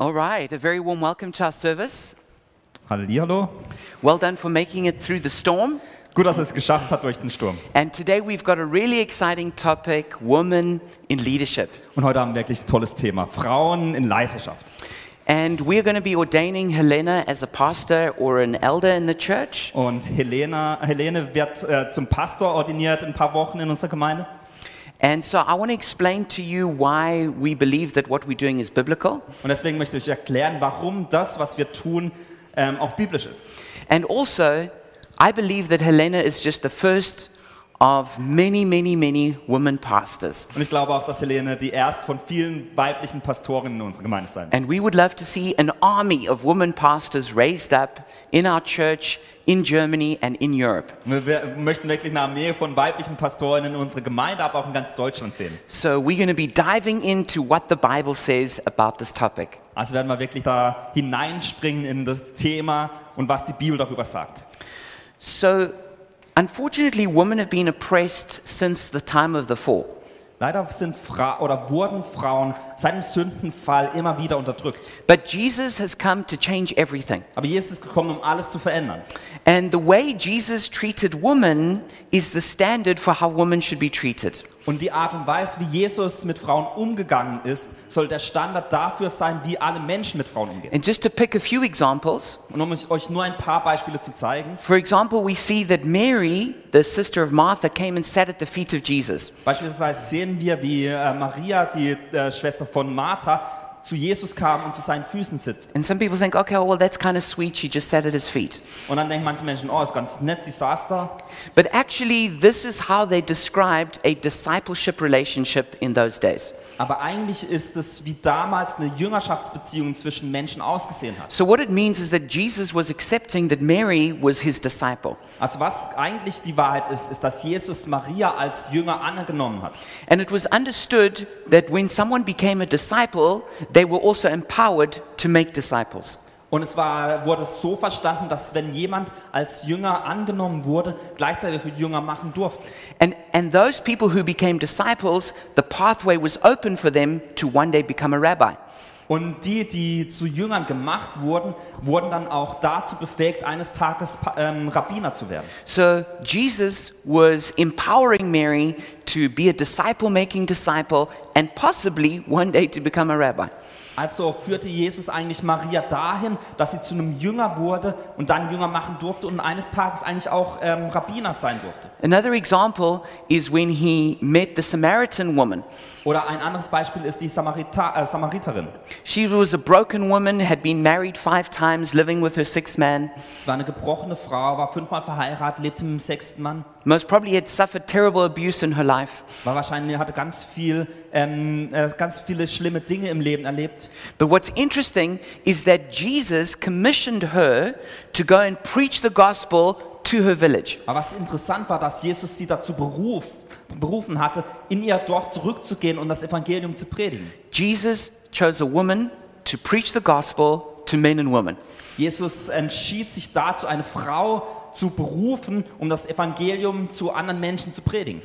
All right, a very warm welcome to our service. Hallihallo. Well done for making it through the storm. Gut, dass es geschafft hat durch den Sturm. And today we've got a really exciting topic women in leadership. Und heute haben wir wirklich ein tolles Thema. Frauen in Leiterschaft. And we're going to be ordaining Helena as a pastor or an elder in the church. Und Helena, Helene wird äh, zum Pastor ordiniert in ein paar Wochen in unserer Gemeinde. And so I want to explain to you why we believe that what we're doing is biblical. Und deswegen möchte ich erklären, warum das, was wir tun, ähm, auch biblisch ist. And also, I believe that Helena is just the first of many, many, many women pastors. Und ich glaube auch, dass Helene die erste von vielen weiblichen Pastorinnen in unserer Gemeinde sein wird. And we would love to see an army of women pastors raised up in our church in Germany and in Europe. Wir möchten wirklich eine Armee von weiblichen Pastorinnen in unserer Gemeinde, aber auch in ganz Deutschland sehen. So we're going to be diving into what the Bible says about this topic. Also werden wir wirklich da hineinspringen in das Thema und was die Bibel darüber sagt. So, unfortunately, women have been oppressed since the time of the fall. Leider sind Fra oder wurden Frauen seit dem Sündenfall immer wieder unterdrückt. But Jesus has come to change everything. Aber Jesus ist gekommen, um alles zu verändern. And the way Jesus treated women is the standard for how women should be treated. Und die Art und Weise, wie Jesus mit Frauen umgegangen ist, soll der Standard dafür sein, wie alle Menschen mit Frauen umgehen. And just to pick a few examples, Und um euch nur ein paar Beispiele zu zeigen, for example, we see that Mary, the sister of Martha, came and sat at the feet of Jesus. beispielsweise sehen wir, wie äh, Maria, die äh, Schwester von Martha, zu Jesus kam und zu seinen Füßen sitzt. And some people think, okay, oh, well, that's kind of sweet. She just sat at his feet. Und dann denken manche Menschen, oh, ist ganz nett, sie saß da. But actually, this is how they described a discipleship relationship in those days. Aber eigentlich ist es, wie damals eine Jüngerschaftsbeziehung zwischen Menschen ausgesehen hat. So, what it means is that Jesus was accepting that Mary was his disciple. Also was eigentlich die Wahrheit ist, ist, dass Jesus Maria als Jünger angenommen hat. And it was understood that when someone became a disciple, they were also empowered to make disciples. Und es war, wurde so verstanden, dass wenn jemand als Jünger angenommen wurde, gleichzeitig Jünger machen durfte. And, and those people who became disciples, the pathway was open for them to one day become a rabbi. Und die, die zu Jüngern gemacht wurden, wurden dann auch dazu befähigt, eines Tages ähm, Rabbiner zu werden. So Jesus was empowering Mary to be a disciple making disciple and possibly one day to become a rabbi. Also führte Jesus eigentlich Maria dahin, dass sie zu einem Jünger wurde und dann Jünger machen durfte und eines Tages eigentlich auch ähm, Rabbiner sein durfte. Another example is when he met the Samaritan woman. Oder ein anderes Beispiel ist die Samarita äh, Samariterin. She was a broken woman, had been married five times, living with her sixth man, Es war eine gebrochene Frau, war fünfmal verheiratet, lebte mit dem sechsten Mann, most probably had suffered terrible abuse in her life. war wahrscheinlich hatte ganz viel, ähm, äh, ganz viele schlimme Dinge im Leben erlebt. But what's interesting is that Jesus commissioned her to go and preach the gospel to her village. Aber was interessant war, dass Jesus sie dazu beruf, berufen hatte, in ihr Dorf zurückzugehen und das Evangelium zu predigen. Jesus chose a woman to preach the gospel to men and women. Jesus entschied sich dazu, eine Frau zu berufen, um das Evangelium zu anderen Menschen zu predigen.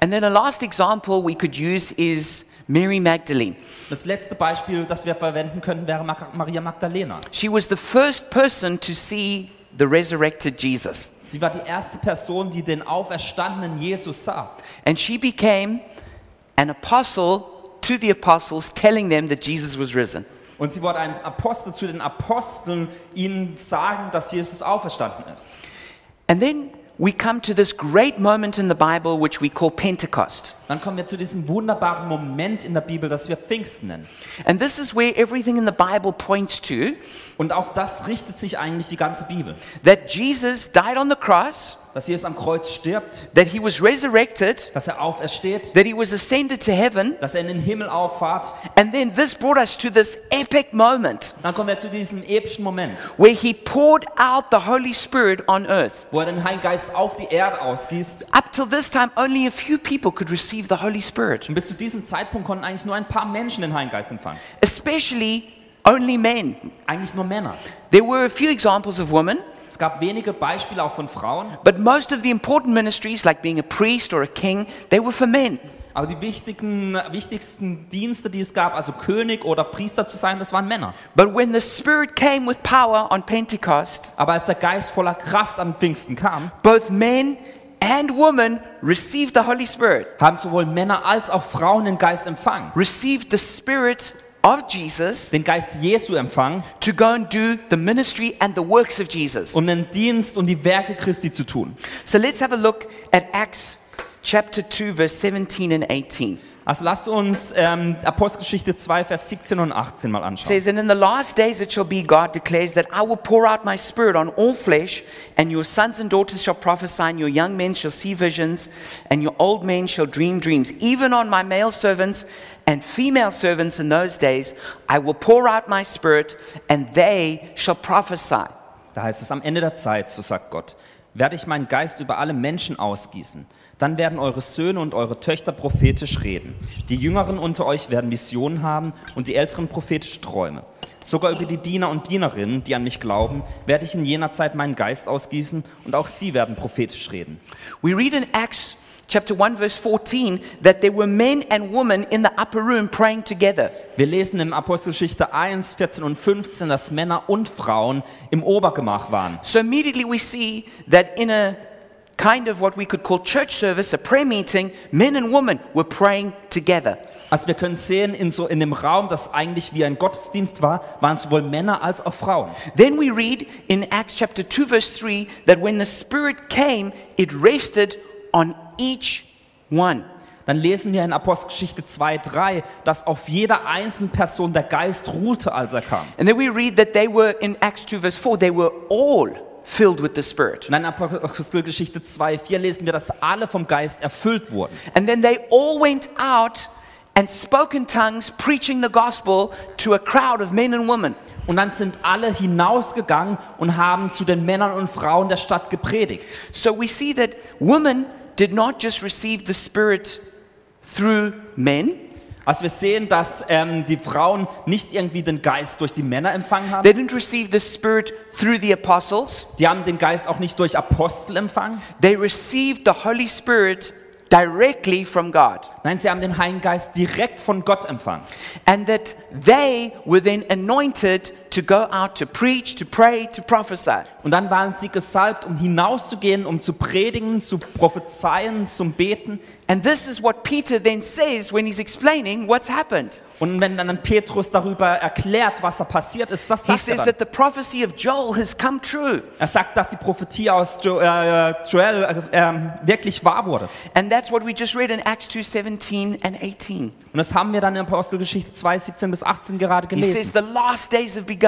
And then a last example we could use is Mary Magdalene. Das letzte Beispiel, das wir verwenden können, wäre Ma- Maria Magdalena. She was the first person to see the resurrected Jesus. Sie war die erste Person, die den auferstandenen Jesus sah. And she became an apostle to the apostles, telling them that Jesus was risen. Und sie wurde ein Apostel zu den Aposteln, ihnen sagen, dass Jesus auferstanden ist. And then we come to this great moment in the Bible which we call Pentecost. Dann kommen wir zu diesem wunderbaren Moment in der Bibel, das wir Pfingsten nennen. And this is where everything in the Bible points to Und auf das richtet sich eigentlich die ganze Bibel. that Jesus died on the cross, Dass Jesus am Kreuz stirbt, that he was resurrected, dass er aufersteht, that he was ascended to heaven, dass er in den Himmel auffahrt. and then this brought us to this epic moment Dann kommen wir zu diesem epischen Moment, where he poured out the Holy Spirit on earth. wo er den Heiligen Geist auf die Erde ausgießt. Up till this time, only a few people could receive the Holy Spirit, Und bis zu diesem Zeitpunkt konnten eigentlich nur ein paar Menschen den Heiligen Geist empfangen. especially only men. Eigentlich nur Männer. There were a few examples of women, Es gab wenige Beispiele auch von Frauen, but most of the important ministries, like being a priest or a king, they were for men. Aber die wichtigen, wichtigsten Dienste, die es gab, also König oder Priester zu sein, das waren Männer. But when the Spirit came with power on Pentecost, Aber als der Geist voller Kraft an Pfingsten kam, both men and women received the Holy Spirit, haben sowohl Männer als auch Frauen den Geist empfangen. received the Spirit of Jesus Den Geist Jesu empfangen, to go and do the ministry and the works of Jesus. um den Dienst und die Werke Christi zu tun. So let's have a look at Acts chapter 2, verse 17 and 18. Also lasst uns ähm, Apostelgeschichte 2, Vers 17 und 18 mal It anschauen. says, And in the last days it shall be, God declares, that I will pour out my spirit on all flesh, and your sons and daughters shall prophesy, and your young men shall see visions, and your old men shall dream dreams. Even on my male servants and female servants in those days, I will pour out my spirit, and they shall prophesy. Da heißt es am Ende der Zeit, so sagt Gott, werde ich meinen Geist über alle Menschen ausgießen. Dann werden eure Söhne und eure Töchter prophetisch reden. Die Jüngeren unter euch werden Visionen haben und die Älteren prophetische Träume. Sogar über die Diener und Dienerinnen, die an mich glauben, werde ich in jener Zeit meinen Geist ausgießen und auch sie werden prophetisch reden. We read in Acts chapter 1, verse 14, that there were men and women in the upper room praying together. Wir lesen im Apostelgeschichte 1, 14 und 15, dass Männer und Frauen im Obergemach waren. So immediately we see that in a kind of what we could call church service, a prayer meeting, men and women were praying together. Also wir können sehen, in, so, in dem Raum, das eigentlich wie ein Gottesdienst war, waren sowohl Männer als auch Frauen. Then we read in Acts chapter 2, verse 3, that when the Spirit came, it rested on each one. Dann lesen wir in Apostelgeschichte 2, 3, dass auf jeder einzelnen Person der Geist ruhte, als er kam. And then we read that they were, in Acts 2, verse 4, they were all filled with the Spirit. Und in Apostelgeschichte 2, 4 lesen wir, dass alle vom Geist erfüllt wurden. And then they all went out and spoke in tongues, preaching the gospel to a crowd of men and women. Und dann sind alle hinausgegangen und haben zu den Männern und Frauen der Stadt gepredigt. So we see that women did not just receive the Spirit through men, Also wir sehen, dass ähm, die Frauen nicht irgendwie den Geist durch die Männer empfangen haben. they didn't receive the Spirit through the apostles, Die haben den Geist auch nicht durch Apostel empfangen. they received the Holy Spirit directly from God. Nein, sie haben den Heiligen Geist direkt von Gott empfangen. And that they were then anointed to go out to preach, to pray, to prophesy. Und dann waren sie gesalbt, um hinauszugehen, um zu predigen, zu prophezeien, zum Beten. And this is what Peter then says when he's explaining what's happened. Und wenn dann Petrus darüber erklärt, was da passiert ist, das He sagt er dann. that the prophecy of Joel has come true. Er sagt, dass die Prophetie aus jo äh, Joel äh, ähm, wirklich wahr wurde. And that's what we just read in Acts 2 17 and 18. Und das haben wir dann in Apostelgeschichte 2, 17 bis 18 gerade He says gelesen, the last days have begun.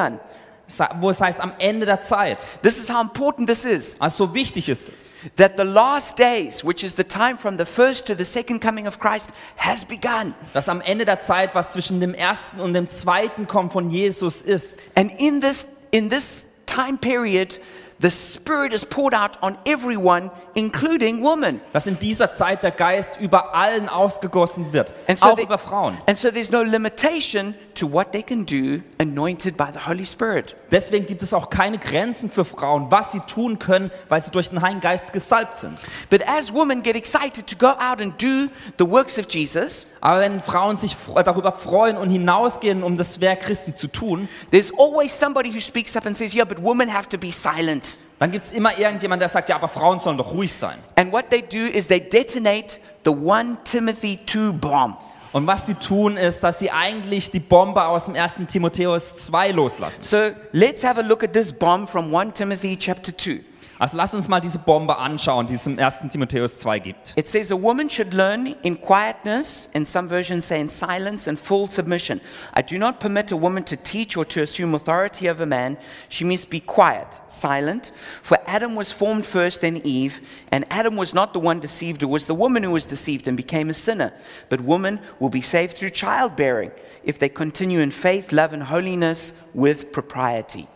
Sa- wo es heißt, am Ende der Zeit. This is how important this is. Also so wichtig ist es, That the last days, which is the time from the first to the second coming of Christ, has begun. dass am Ende der Zeit, was zwischen dem ersten und dem zweiten Kommen von Jesus ist, And in this, in this time period, the Spirit is poured out on everyone, including women. dass in dieser Zeit der Geist über allen ausgegossen wird, And so, auch they- über Frauen. and so there's no limitation to what they can do anointed by the Holy Spirit. Deswegen gibt es auch keine Grenzen für Frauen, was sie tun können, weil sie durch den Heiligen Geist gesalbt sind. But as women get excited to go out and do the works of Jesus, Aber wenn Frauen sich darüber freuen und hinausgehen, um das Werk Christi zu tun, there's always somebody who speaks up and says, Yeah, but women have to be silent. dann gibt es immer irgendjemand, der sagt, ja, aber Frauen sollen doch ruhig sein. And what they do is they detonate the 1 Timothy 2 bomb. Und was die tun, ist, dass sie eigentlich die Bombe aus dem 1. Timotheus 2 loslassen. So let's have a look at this bomb from 1 Timothy chapter 2. Also lass uns mal diese Bombe anschauen, die es im 1. Timotheus 2 gibt. It says a woman should learn in quietness, and some versions say in silence and full submission. I do not permit a woman to teach or to assume authority over man. She must be quiet, silent. For Adam was formed first, then Eve, and Adam was not the one deceived, it was the woman who was deceived and became a sinner. But woman will be saved through childbearing if they continue in faith, love, and holiness with propriety.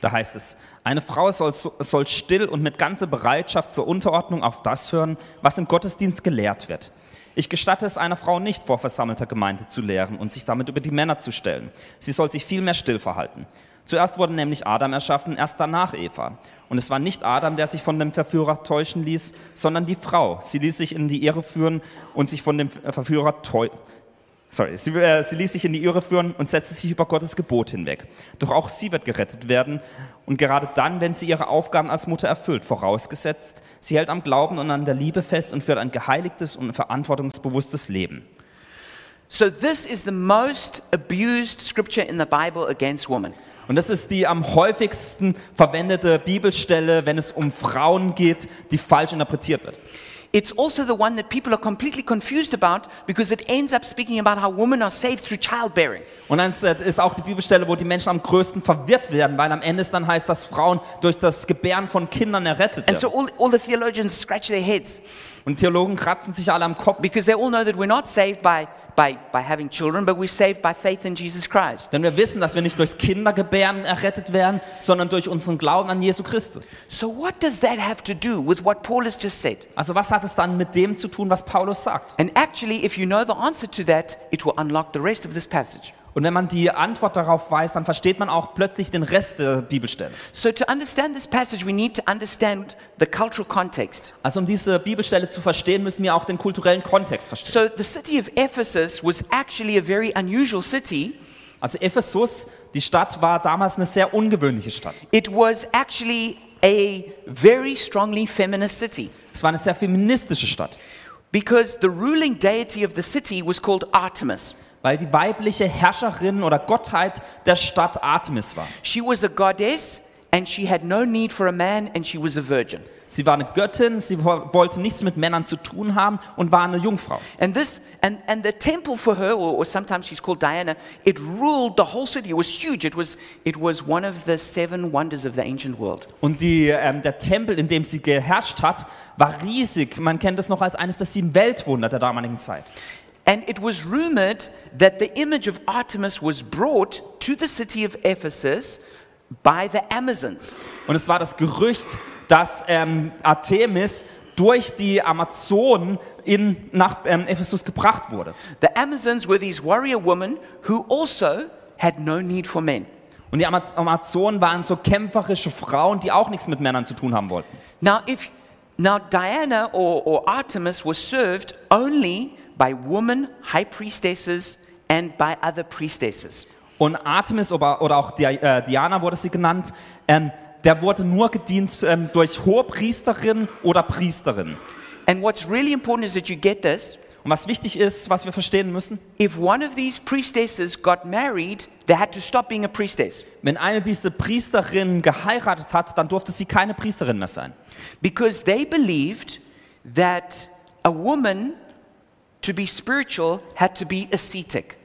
Da heißt es, eine Frau soll, soll still und mit ganzer Bereitschaft zur Unterordnung auf das hören, was im Gottesdienst gelehrt wird. Ich gestatte es einer Frau nicht, vor versammelter Gemeinde zu lehren und sich damit über die Männer zu stellen. Sie soll sich vielmehr still verhalten. Zuerst wurde nämlich Adam erschaffen, erst danach Eva. Und es war nicht Adam, der sich von dem Verführer täuschen ließ, sondern die Frau. Sie ließ sich in die Irre führen und sich von dem Verführer täuschen. Sorry, sie, äh, sie ließ sich in die Irre führen und setzte sich über Gottes Gebot hinweg. Doch auch sie wird gerettet werden und gerade dann, wenn sie ihre Aufgaben als Mutter erfüllt, vorausgesetzt, sie hält am Glauben und an der Liebe fest und führt ein geheiligtes und verantwortungsbewusstes Leben. So, this is the most abused scripture in the Bible against women. Und das ist die am häufigsten verwendete Bibelstelle, wenn es um Frauen geht, die falsch interpretiert wird. It's also the one that people are completely confused about because it ends up speaking about how women are saved through childbearing. Und dann ist- ist auch die Bibelstelle, wo die Menschen am größten verwirrt werden, weil am Ende es dann heißt, dass Frauen durch das Gebären von Kindern errettet werden. And so all, all the theologians scratch their heads Und Theologen kratzen sich alle am Kopf, because they all know that we're not saved by, by, by having children, but we're saved by faith in Jesus Christ. denn wir wissen, dass wir nicht durchs Kindergebären errettet werden, sondern durch unseren Glauben an Jesus Christus. So, what does that have to do with what Paul has just said? Also was hat es dann mit dem zu tun, was Paulus sagt? And actually, if you know the answer to that, it will unlock the rest of this passage. Und wenn man die Antwort darauf weiß, dann versteht man auch plötzlich den Rest der Bibelstelle. So, to understand this passage, we need to understand the cultural context. Also um diese Bibelstelle zu verstehen, müssen wir auch den kulturellen Kontext verstehen. So, the city of Ephesus was actually a very unusual city. Also Ephesus, die Stadt war damals eine sehr ungewöhnliche Stadt. It was actually a very strongly feminist city Es war eine sehr feministische Stadt, because the ruling deity of the city was called Artemis. Weil die weibliche Herrscherin oder Gottheit der Stadt Artemis war. She was a goddess and she had no need for a man and she was a virgin. Sie war eine Göttin, sie wo- wollte nichts mit Männern zu tun haben und war eine Jungfrau. And this and, and the temple for her, or, or sometimes she's called Diana, it ruled the whole city. It was huge. It was it was one of the seven wonders of the ancient world. Und die, ähm, der Tempel, in dem sie geherrscht hat, war riesig. Man kennt es noch als eines der sieben Weltwunder der damaligen Zeit. And it was rumored that the image of Artemis was brought to the city of Ephesus by the Amazons. Und es war das Gerücht, dass ähm, Artemis durch die Amazonen in, nach ähm, Ephesus gebracht wurde. The Amazons were these warrior women who also had no need for men. Und die Ama- Amazonen waren so kämpferische Frauen, die auch nichts mit Männern zu tun haben wollten. Now, if now Diana or, or Artemis was served only by woman high priestesses and by other priestesses. Und Artemis oder, auch äh, Diana wurde sie genannt, ähm, der wurde nur gedient ähm, durch Hohepriesterinnen oder Priesterinnen. And what's really important is that you get this. Und was wichtig ist, was wir verstehen müssen, If one of these priestesses got married, they had to stop being a priestess wenn eine dieser Priesterinnen geheiratet hat, dann durfte sie keine Priesterin mehr sein. because they believed that a woman to be spiritual had to be ascetic.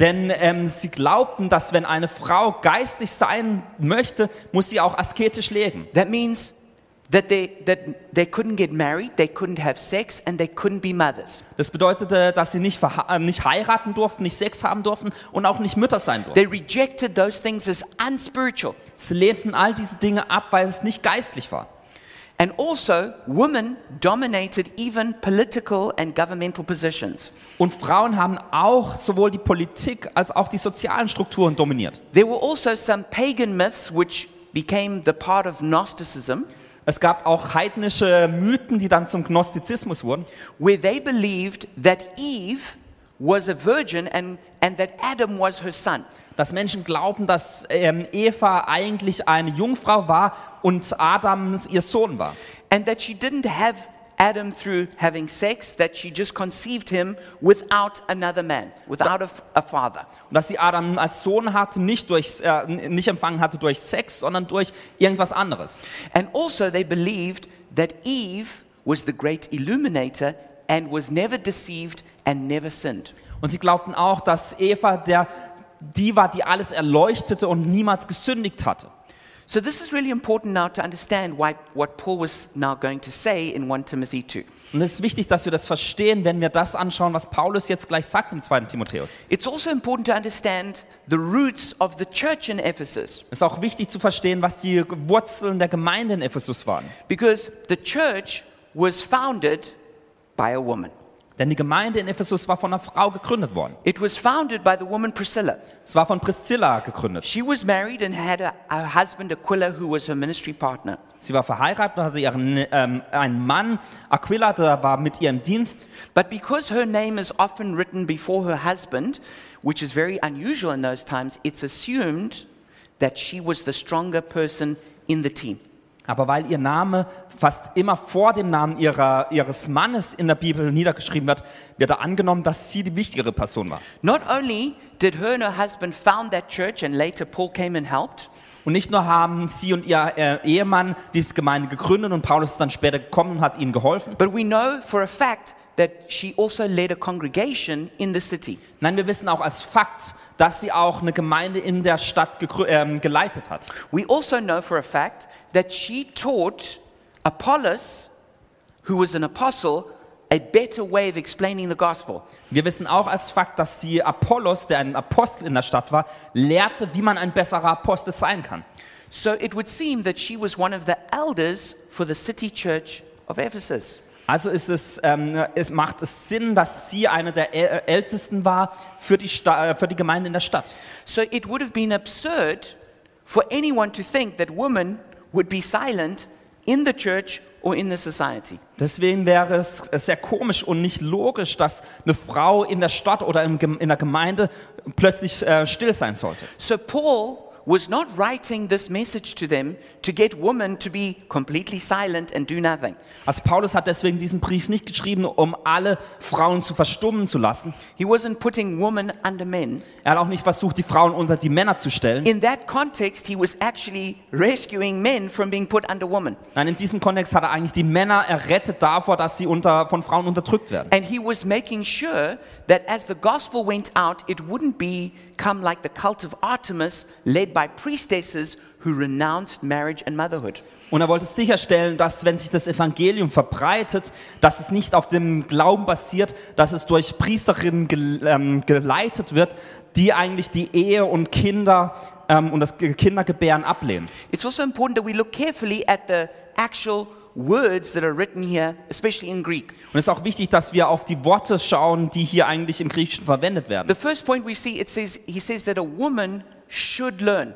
Denn ähm, sie glaubten, dass wenn eine Frau geistlich sein möchte, muss sie auch asketisch leben. That means that they, that they couldn't get married, they couldn't have sex, and they couldn't be mothers. Das bedeutete, dass sie nicht, äh, nicht heiraten durften, nicht Sex haben durften und auch nicht Mütter sein durften. They rejected those things as unspiritual. Sie lehnten all diese Dinge ab, weil es nicht geistlich war. And also, women dominated even political and governmental positions. Und Frauen haben auch sowohl die Politik als auch die sozialen Strukturen dominiert. There were also some pagan myths which became the part of Gnosticism, Es gab auch heidnische Mythen, die dann zum Gnostizismus wurden, where they believed that Eve was a virgin and, and that Adam was her son. Dass Menschen glauben, dass ähm, Eva eigentlich eine Jungfrau war und Adam ihr Sohn war. And that she didn't have Adam through having sex, that she just conceived him without another man, without a, a father. Und dass sie Adam als Sohn hatte, nicht, durch, äh, nicht empfangen hatte durch Sex, sondern durch irgendwas anderes. And also, they believed that Eve was the great illuminator and was never deceived and never sinned. Und sie glaubten auch, dass Eva der, die war, die alles erleuchtete und niemals gesündigt hatte. So, this is really important now to understand why, what Paul was now going to say in 1 Timothy 2. Und es ist wichtig, dass wir das verstehen, wenn wir das anschauen, was Paulus jetzt gleich sagt im 2. Timotheus. It's also important to understand the roots of the church in Ephesus Es ist auch wichtig zu verstehen, was die Wurzeln der Gemeinde in Ephesus waren. because the church was founded by a woman. Denn die Gemeinde in Ephesus war von einer Frau gegründet worden. It was founded by the woman Priscilla. Es war von Priscilla gegründet. She was married and had a, a husband, Aquila, who was her ministry partner. Sie war verheiratet und hatte ihren, ähm, einen Mann, Aquila, der war mit ihr im Dienst. But because her name is often written before her husband, which is very unusual in those times, it's assumed that she was the stronger person in the team. Aber weil ihr Name fast immer vor dem Namen ihrer, ihres Mannes in der Bibel niedergeschrieben wird, wird da angenommen, dass sie die wichtigere Person war. Not only did her and her husband found that church and later Paul came and helped, Und nicht nur haben sie und ihr äh, Ehemann diese Gemeinde gegründet und Paulus ist dann später gekommen und hat ihnen geholfen. but we know for a fact that she also led a congregation in the city. Nein, wir wissen auch als Fakt, dass sie auch eine Gemeinde in der Stadt ähm, geleitet hat. We also know for a fact that she taught Apollos, who was an apostle, a better way of explaining the gospel. Wir wissen auch als Fakt, dass sie Apollos, der ein Apostel in der Stadt war, lehrte, wie man ein besserer Apostel sein kann. So it would seem that she was one of the elders for the city church of Ephesus. Also ist es, ähm, es macht es Sinn, dass sie eine der Äl- Ältesten war für die, Sta äh, für die Gemeinde in der Stadt. So it would have been absurd for anyone to think that women would be silent in the church or in the society. Deswegen wäre es sehr komisch und nicht logisch, dass eine Frau in der Stadt oder in der Gemeinde plötzlich äh, still sein sollte. So Paul was not writing this message to them to get women to be completely silent and do nothing. Also Paulus hat deswegen diesen Brief nicht geschrieben, um alle Frauen zu verstummen zu lassen. He wasn't putting women under men. Er hat auch nicht versucht, die Frauen unter die Männer zu stellen. In that context, he was actually rescuing men from being put under women. Nein, in diesem Kontext hat er eigentlich die Männer errettet davor, dass sie unter, von Frauen unterdrückt werden. And he was making sure that as the gospel went out, it wouldn't become like the cult of Artemis, led by priestesses who renounced marriage and motherhood. Und er wollte sicherstellen, dass wenn sich das Evangelium verbreitet, dass es nicht auf dem Glauben basiert, dass es durch Priesterinnen ähm, geleitet wird, die eigentlich die Ehe und Kinder ähm, und das Ge- Kindergebären ablehnen. It's also important that we look carefully at the actual words that are written here, especially in Greek. Und es ist auch wichtig, dass wir auf die Worte schauen, die hier eigentlich im Griechischen verwendet werden. The first point we see, it says, he says that a woman should learn.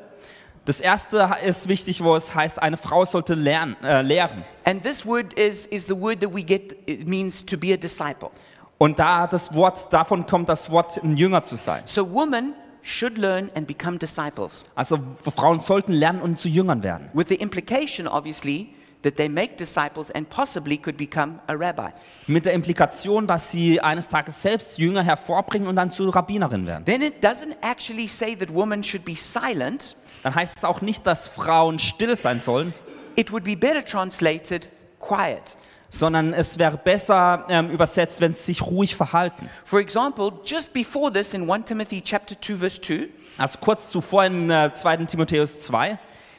Das erste ist wichtig, wo es heißt, eine Frau sollte lernen, äh, lehren. And this word is, is the word that we get, it means to be a disciple. Und da das Wort, davon kommt das Wort, ein Jünger zu sein. So women should learn and become disciples. Also Frauen sollten lernen und zu Jüngern werden. With the implication, obviously, that they make disciples and possibly could become a rabbi. Mit der Implikation, dass sie eines Tages selbst Jünger hervorbringen und dann zu Rabbinerin werden. Then it doesn't actually say that women should be silent. Dann heißt es auch nicht, dass Frauen still sein sollen, It would be better translated quiet. sondern es wäre besser ähm, übersetzt, wenn sie sich ruhig verhalten. For example, just before this in 1 Timothy chapter 2 verse 2, Also kurz zuvor in äh, 2. Timotheus 2,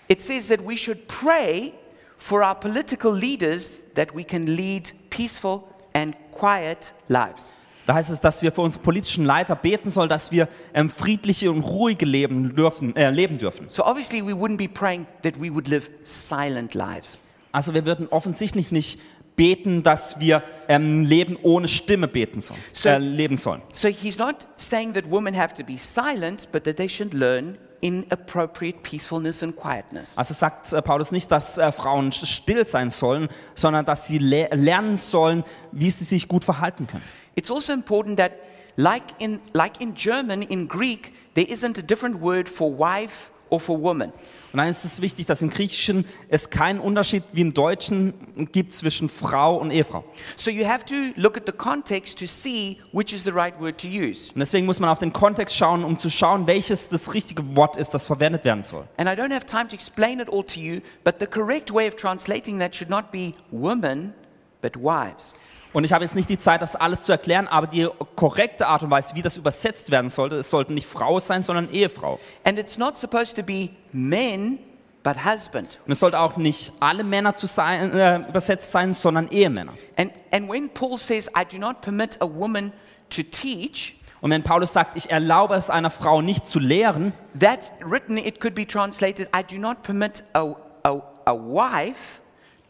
it says that we should pray for our political leaders that we can lead peaceful and quiet lives. da heißt es, dass wir für unsere politischen Leiter beten sollen, dass wir ähm, friedliche und ruhige Leben dürfen, äh, leben dürfen. So obviously we wouldn't be praying that we would live silent lives. Also wir würden offensichtlich nicht beten, dass wir ähm, Leben ohne Stimme beten sollen, So- äh, leben sollen. So he's not saying that women have to be silent, but that they should learn in appropriate peacefulness and quietness. Also sagt äh, Paulus nicht, dass äh, Frauen still sein sollen, sondern dass sie le lernen sollen, wie sie sich gut verhalten können. It's also important that, like in, like in German, in Greek, there isn't a different word for wife or for woman. Und dann ist es wichtig, dass im Griechischen es keinen Unterschied wie im Deutschen gibt zwischen Frau und Ehefrau. So you have to look at the context to see which is the right word to use. Und deswegen muss man auf den Kontext schauen, um zu schauen, welches das richtige Wort ist, das verwendet werden soll. And I don't have time to explain it all to you, but the correct way of translating that should not be women, but wives. Und ich habe jetzt nicht die Zeit, das alles zu erklären, aber die korrekte Art und Weise, wie das übersetzt werden sollte, es sollte nicht Frau sein, sondern Ehefrau. And it's not supposed to be men, but husband. Und es sollte auch nicht alle Männer zu sein, äh, übersetzt sein, sondern Ehemänner. And, and when Paul says, I do not permit a woman to teach, Und wenn Paulus sagt, ich erlaube es einer Frau nicht zu lehren, that's written, it could be translated, I do not permit a, a, a wife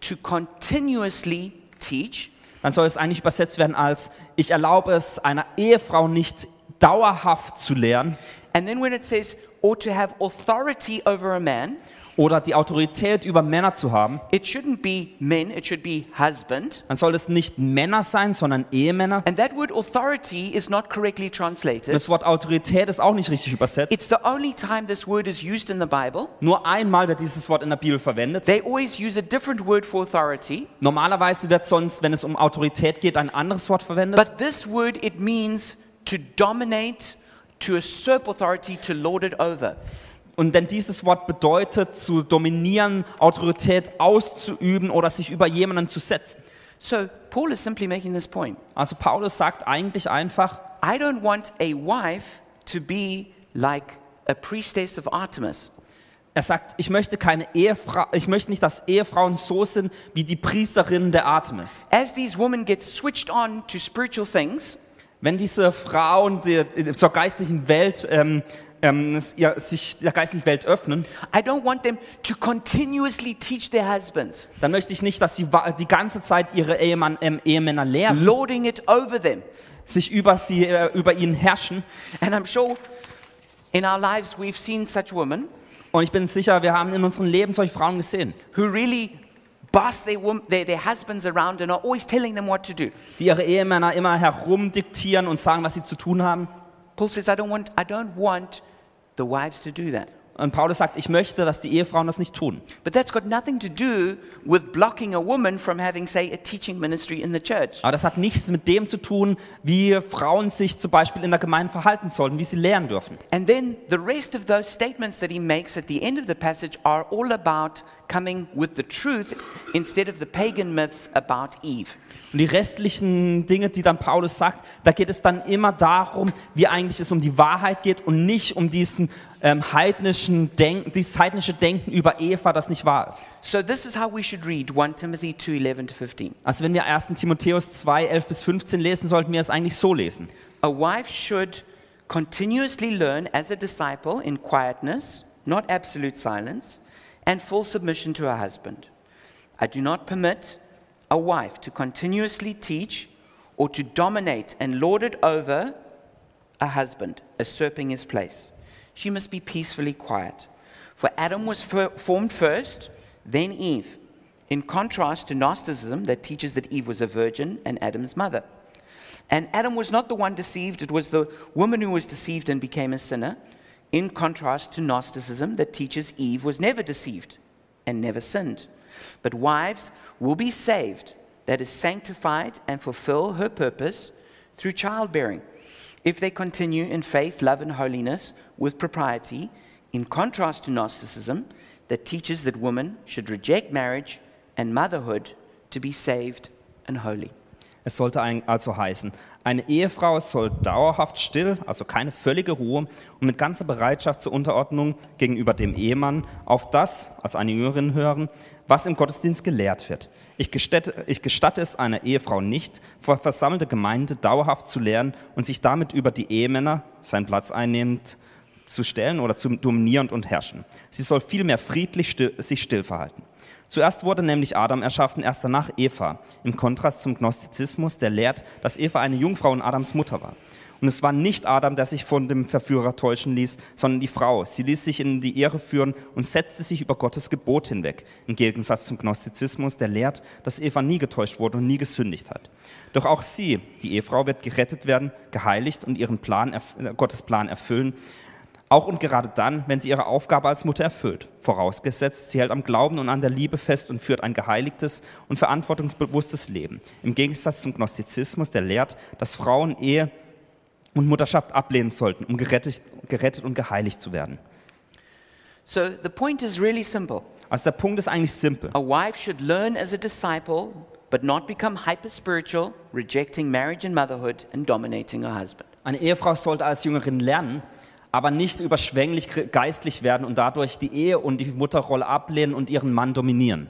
to continuously teach. Dann soll es eigentlich übersetzt werden als, ich erlaube es einer Ehefrau nicht dauerhaft zu lehren. And then when it says, or to have authority over a man, oder die Autorität über Männer zu haben, it shouldn't be men, it should be husband. dann soll es nicht Männer sein, sondern Ehemänner. And that word authority is not correctly translated. Das Wort Autorität ist auch nicht richtig übersetzt. It's the only time this word is used in the Bible. Nur einmal wird dieses Wort in der Bibel verwendet. They always use a different word for authority. Normalerweise wird sonst, wenn es um Autorität geht, ein anderes Wort verwendet. But this word, it means to dominate, to usurp authority, to lord it over. Und denn dieses Wort bedeutet zu dominieren, Autorität auszuüben oder sich über jemanden zu setzen. So Paul is simply making this point. Also Paulus sagt eigentlich einfach, I don't want a wife to be like a priestess of Artemis. er sagt, ich möchte keine Ehefrau, ich möchte nicht, dass Ehefrauen so sind wie die Priesterinnen der Artemis. As these women get switched on to spiritual things, Wenn diese Frauen die, zur geistlichen Welt ähm, ähm, sich der geistlichen Welt öffnen, I don't want them to continuously teach their husbands, dann möchte ich nicht, dass sie die ganze Zeit ihre Ehemann, ähm, Ehemänner lehren, lording it over them. sich über sie, äh, über ihnen herrschen. And I'm sure in our lives we've seen such women Und ich bin sicher, wir haben in unserem Leben solche Frauen gesehen, who really boss their, their, their husbands around and are always telling them what to do. die ihre Ehemänner immer herumdiktieren und sagen, was sie zu tun haben. Paul says, I don't want, I don't want the wives to do that. Und Paulus sagt, ich möchte, dass die Ehefrauen das nicht tun. But that's got nothing to do with blocking a woman from having, say, a teaching ministry in the church. Aber das hat nichts mit dem zu tun, wie Frauen sich zum Beispiel in der Gemeinde verhalten sollten, wie sie lehren dürfen. And then the rest of those statements that he makes at the end of the passage are all about coming with the truth instead of the pagan myths about Eve. Und die restlichen Dinge, die dann Paulus sagt, da geht es dann immer darum, wie eigentlich es um die Wahrheit geht und nicht um diesen ähm, heidnischen Denken, dieses heidnische Denken über Eva, das nicht wahr ist. So this is how we should read 1 Timothy 2 11 to 15. Also wenn wir 1. Timotheus 2, 11 bis 15 lesen, sollten wir es eigentlich so lesen. A wife should continuously learn as a disciple in quietness, not absolute silence, and full submission to her husband. I do not permit a wife to continuously teach or to dominate and lord it over a husband, usurping his place. She must be peacefully quiet. For Adam was fir- formed first, then Eve, in contrast to Gnosticism that teaches that Eve was a virgin and Adam's mother. And Adam was not the one deceived, it was the woman who was deceived and became a sinner, in contrast to Gnosticism that teaches Eve was never deceived and never sinned. But wives will be saved, that is, sanctified and fulfill her purpose through childbearing, if they continue in faith, love, and holiness with propriety, in contrast to Gnosticism that teaches that women should reject marriage and motherhood to be saved and holy. Es sollte also heißen, eine Ehefrau soll dauerhaft still, also keine völlige Ruhe und mit ganzer Bereitschaft zur Unterordnung gegenüber dem Ehemann auf das, als eine Jüngerin hören, was im Gottesdienst gelehrt wird. Ich gestatte, ich gestatte es einer Ehefrau nicht, vor versammelte Gemeinde dauerhaft zu lehren und sich damit über die Ehemänner, seinen Platz einnehmend, zu stellen oder zu dominierend und herrschen. Sie soll vielmehr friedlich still, sich still verhalten. Zuerst wurde nämlich Adam erschaffen, erst danach Eva, im Kontrast zum Gnostizismus, der lehrt, dass Eva eine Jungfrau und Adams Mutter war. Und es war nicht Adam, der sich von dem Verführer täuschen ließ, sondern die Frau. Sie ließ sich in die Ehre führen und setzte sich über Gottes Gebot hinweg, im Gegensatz zum Gnostizismus, der lehrt, dass Eva nie getäuscht wurde und nie gesündigt hat. Doch auch sie, die Ehefrau, wird gerettet werden, geheiligt und ihren Plan, äh, Gottes Plan erfüllen, auch und gerade dann, wenn sie ihre Aufgabe als Mutter erfüllt. Vorausgesetzt, sie hält am Glauben und an der Liebe fest und führt ein geheiligtes und verantwortungsbewusstes Leben. Im Gegensatz zum Gnostizismus, der lehrt, dass Frauen Ehe und Mutterschaft ablehnen sollten, um gerettet, gerettet und geheiligt zu werden. So the point is really simple. Also der Punkt ist eigentlich simpel. A wife should learn as a disciple, but not become hyper spiritual, rejecting marriage and motherhood and dominating her husband. Eine Ehefrau sollte als Jüngerin lernen, aber nicht überschwänglich geistlich werden und dadurch die Ehe und die Mutterrolle ablehnen und ihren Mann dominieren.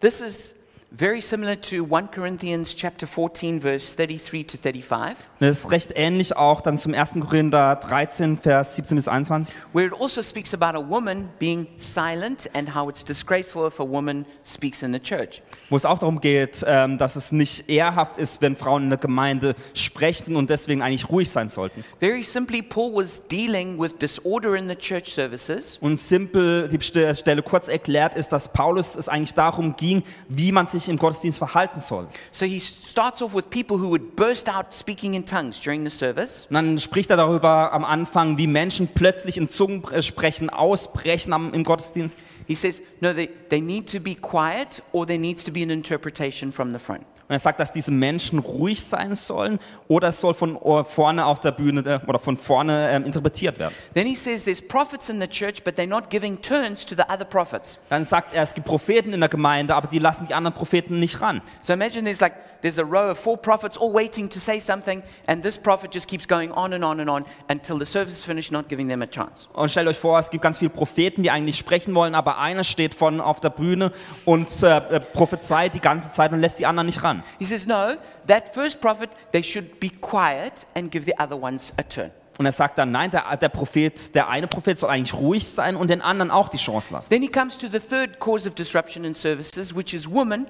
This is very similar to 1 Corinthians chapter 14 verse 33 to 35, Das ist recht ähnlich auch dann zum 1. Korinther 13, Vers 17 bis 21, where it also speaks about a woman being silent and how it's disgraceful if a woman speaks in the church. wo es auch darum geht, ähm, dass es nicht ehrhaft ist, wenn Frauen in der Gemeinde sprechen und deswegen eigentlich ruhig sein sollten. Very simply, Paul was dealing with disorder in the church services. Und simpel die Ste- Stelle kurz erklärt ist, dass Paulus es eigentlich darum ging, wie man sich im Gottesdienst verhalten soll. So he starts off with people who would burst out speaking in tongues during the service. Und dann spricht er darüber am Anfang, wie Menschen plötzlich in Zungen äh, sprechen, ausbrechen am, im Gottesdienst. He says, no, they, they need to be quiet or there needs to be an interpretation from the front. Und er sagt, dass diese Menschen ruhig sein sollen oder es soll von vorne auf der Bühne äh, oder von vorne ähm, interpretiert werden. Then he says there's prophets in the church, but they're not giving turns to the other prophets. Dann sagt er, es gibt Propheten in der Gemeinde, aber die lassen die anderen Propheten nicht ran. So imagine there's like there's a row of four prophets all waiting to say something, and this prophet just keeps going on and on and on until the service is finished, not giving them a chance. Und stellt euch vor, es gibt ganz viele Propheten, die eigentlich sprechen wollen, aber einer steht von auf der Bühne und äh, äh, prophezeit die ganze Zeit und lässt die anderen nicht ran. He says, no, that first prophet, they should be quiet and give the other ones a turn. Und er sagt dann, nein, der, der Prophet, der eine Prophet soll eigentlich ruhig sein und den anderen auch die Chance lassen. Then he comes to the third cause of disruption in services, which is women,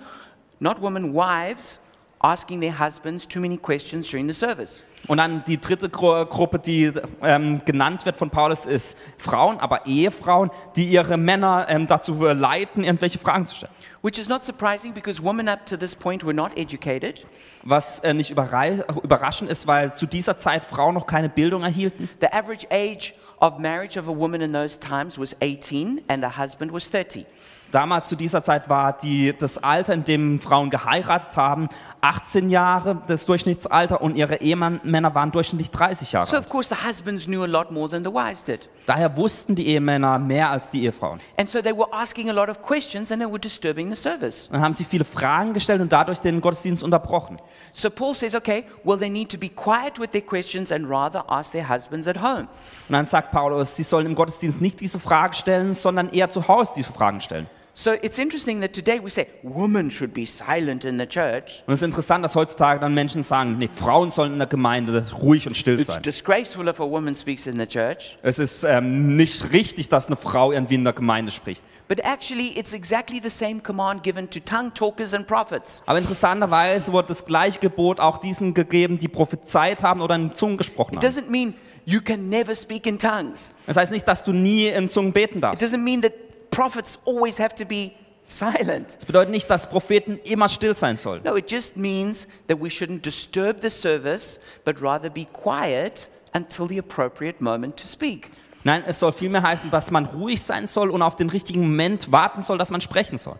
not women, wives, asking their husbands too many questions during the service. Und dann die dritte Gru Gruppe, die ähm, genannt wird von Paulus, ist Frauen, aber Ehefrauen, die ihre Männer ähm, dazu leiten, irgendwelche Fragen zu stellen. Which is not surprising because women up to this point were not educated. Was äh, nicht überraschend ist, weil zu dieser Zeit Frauen noch keine Bildung erhielten. The average age of marriage of a woman in those times was 18 and a husband was 30. Damals zu dieser Zeit war die, das Alter, in dem Frauen geheiratet haben, 18 Jahre, das Durchschnittsalter, und ihre Ehemänner waren durchschnittlich 30 Jahre So, of alt. course, the husbands knew a lot more than the wives did. Daher wussten die Ehemänner mehr als die Ehefrauen. And so they were asking a lot of questions and they were disturbing the service. Dann haben sie viele Fragen gestellt und dadurch den Gottesdienst unterbrochen. So Paul says, okay, well, they need to be quiet with their questions and rather ask their husbands at home. Und dann sagt Paulus, sie sollen im Gottesdienst nicht diese Frage stellen, sondern eher zu Hause diese Fragen stellen. So it's interesting that today we say women should be silent in the church. Und es ist interessant, dass heutzutage dann Menschen sagen, nee, Frauen sollen in der Gemeinde ruhig und still It's sein. disgraceful if a woman speaks in the church. Es ist ähm, nicht richtig, dass eine Frau irgendwie in der Gemeinde spricht. But actually, it's exactly the same command given to tongue talkers and prophets. Aber interessanterweise wurde das gleiche Gebot auch diesen gegeben, die prophezeit haben oder in Zungen gesprochen It haben. doesn't mean you can never speak in tongues. Das heißt nicht, dass du nie in Zungen beten It darfst. doesn't mean that prophets always have to be silent. Das bedeutet nicht, dass Propheten immer still sein sollen. No, it just means that we shouldn't disturb the service, but rather be quiet until the appropriate moment to speak. Nein, es soll vielmehr heißen, dass man ruhig sein soll und auf den richtigen Moment warten soll, dass man sprechen soll.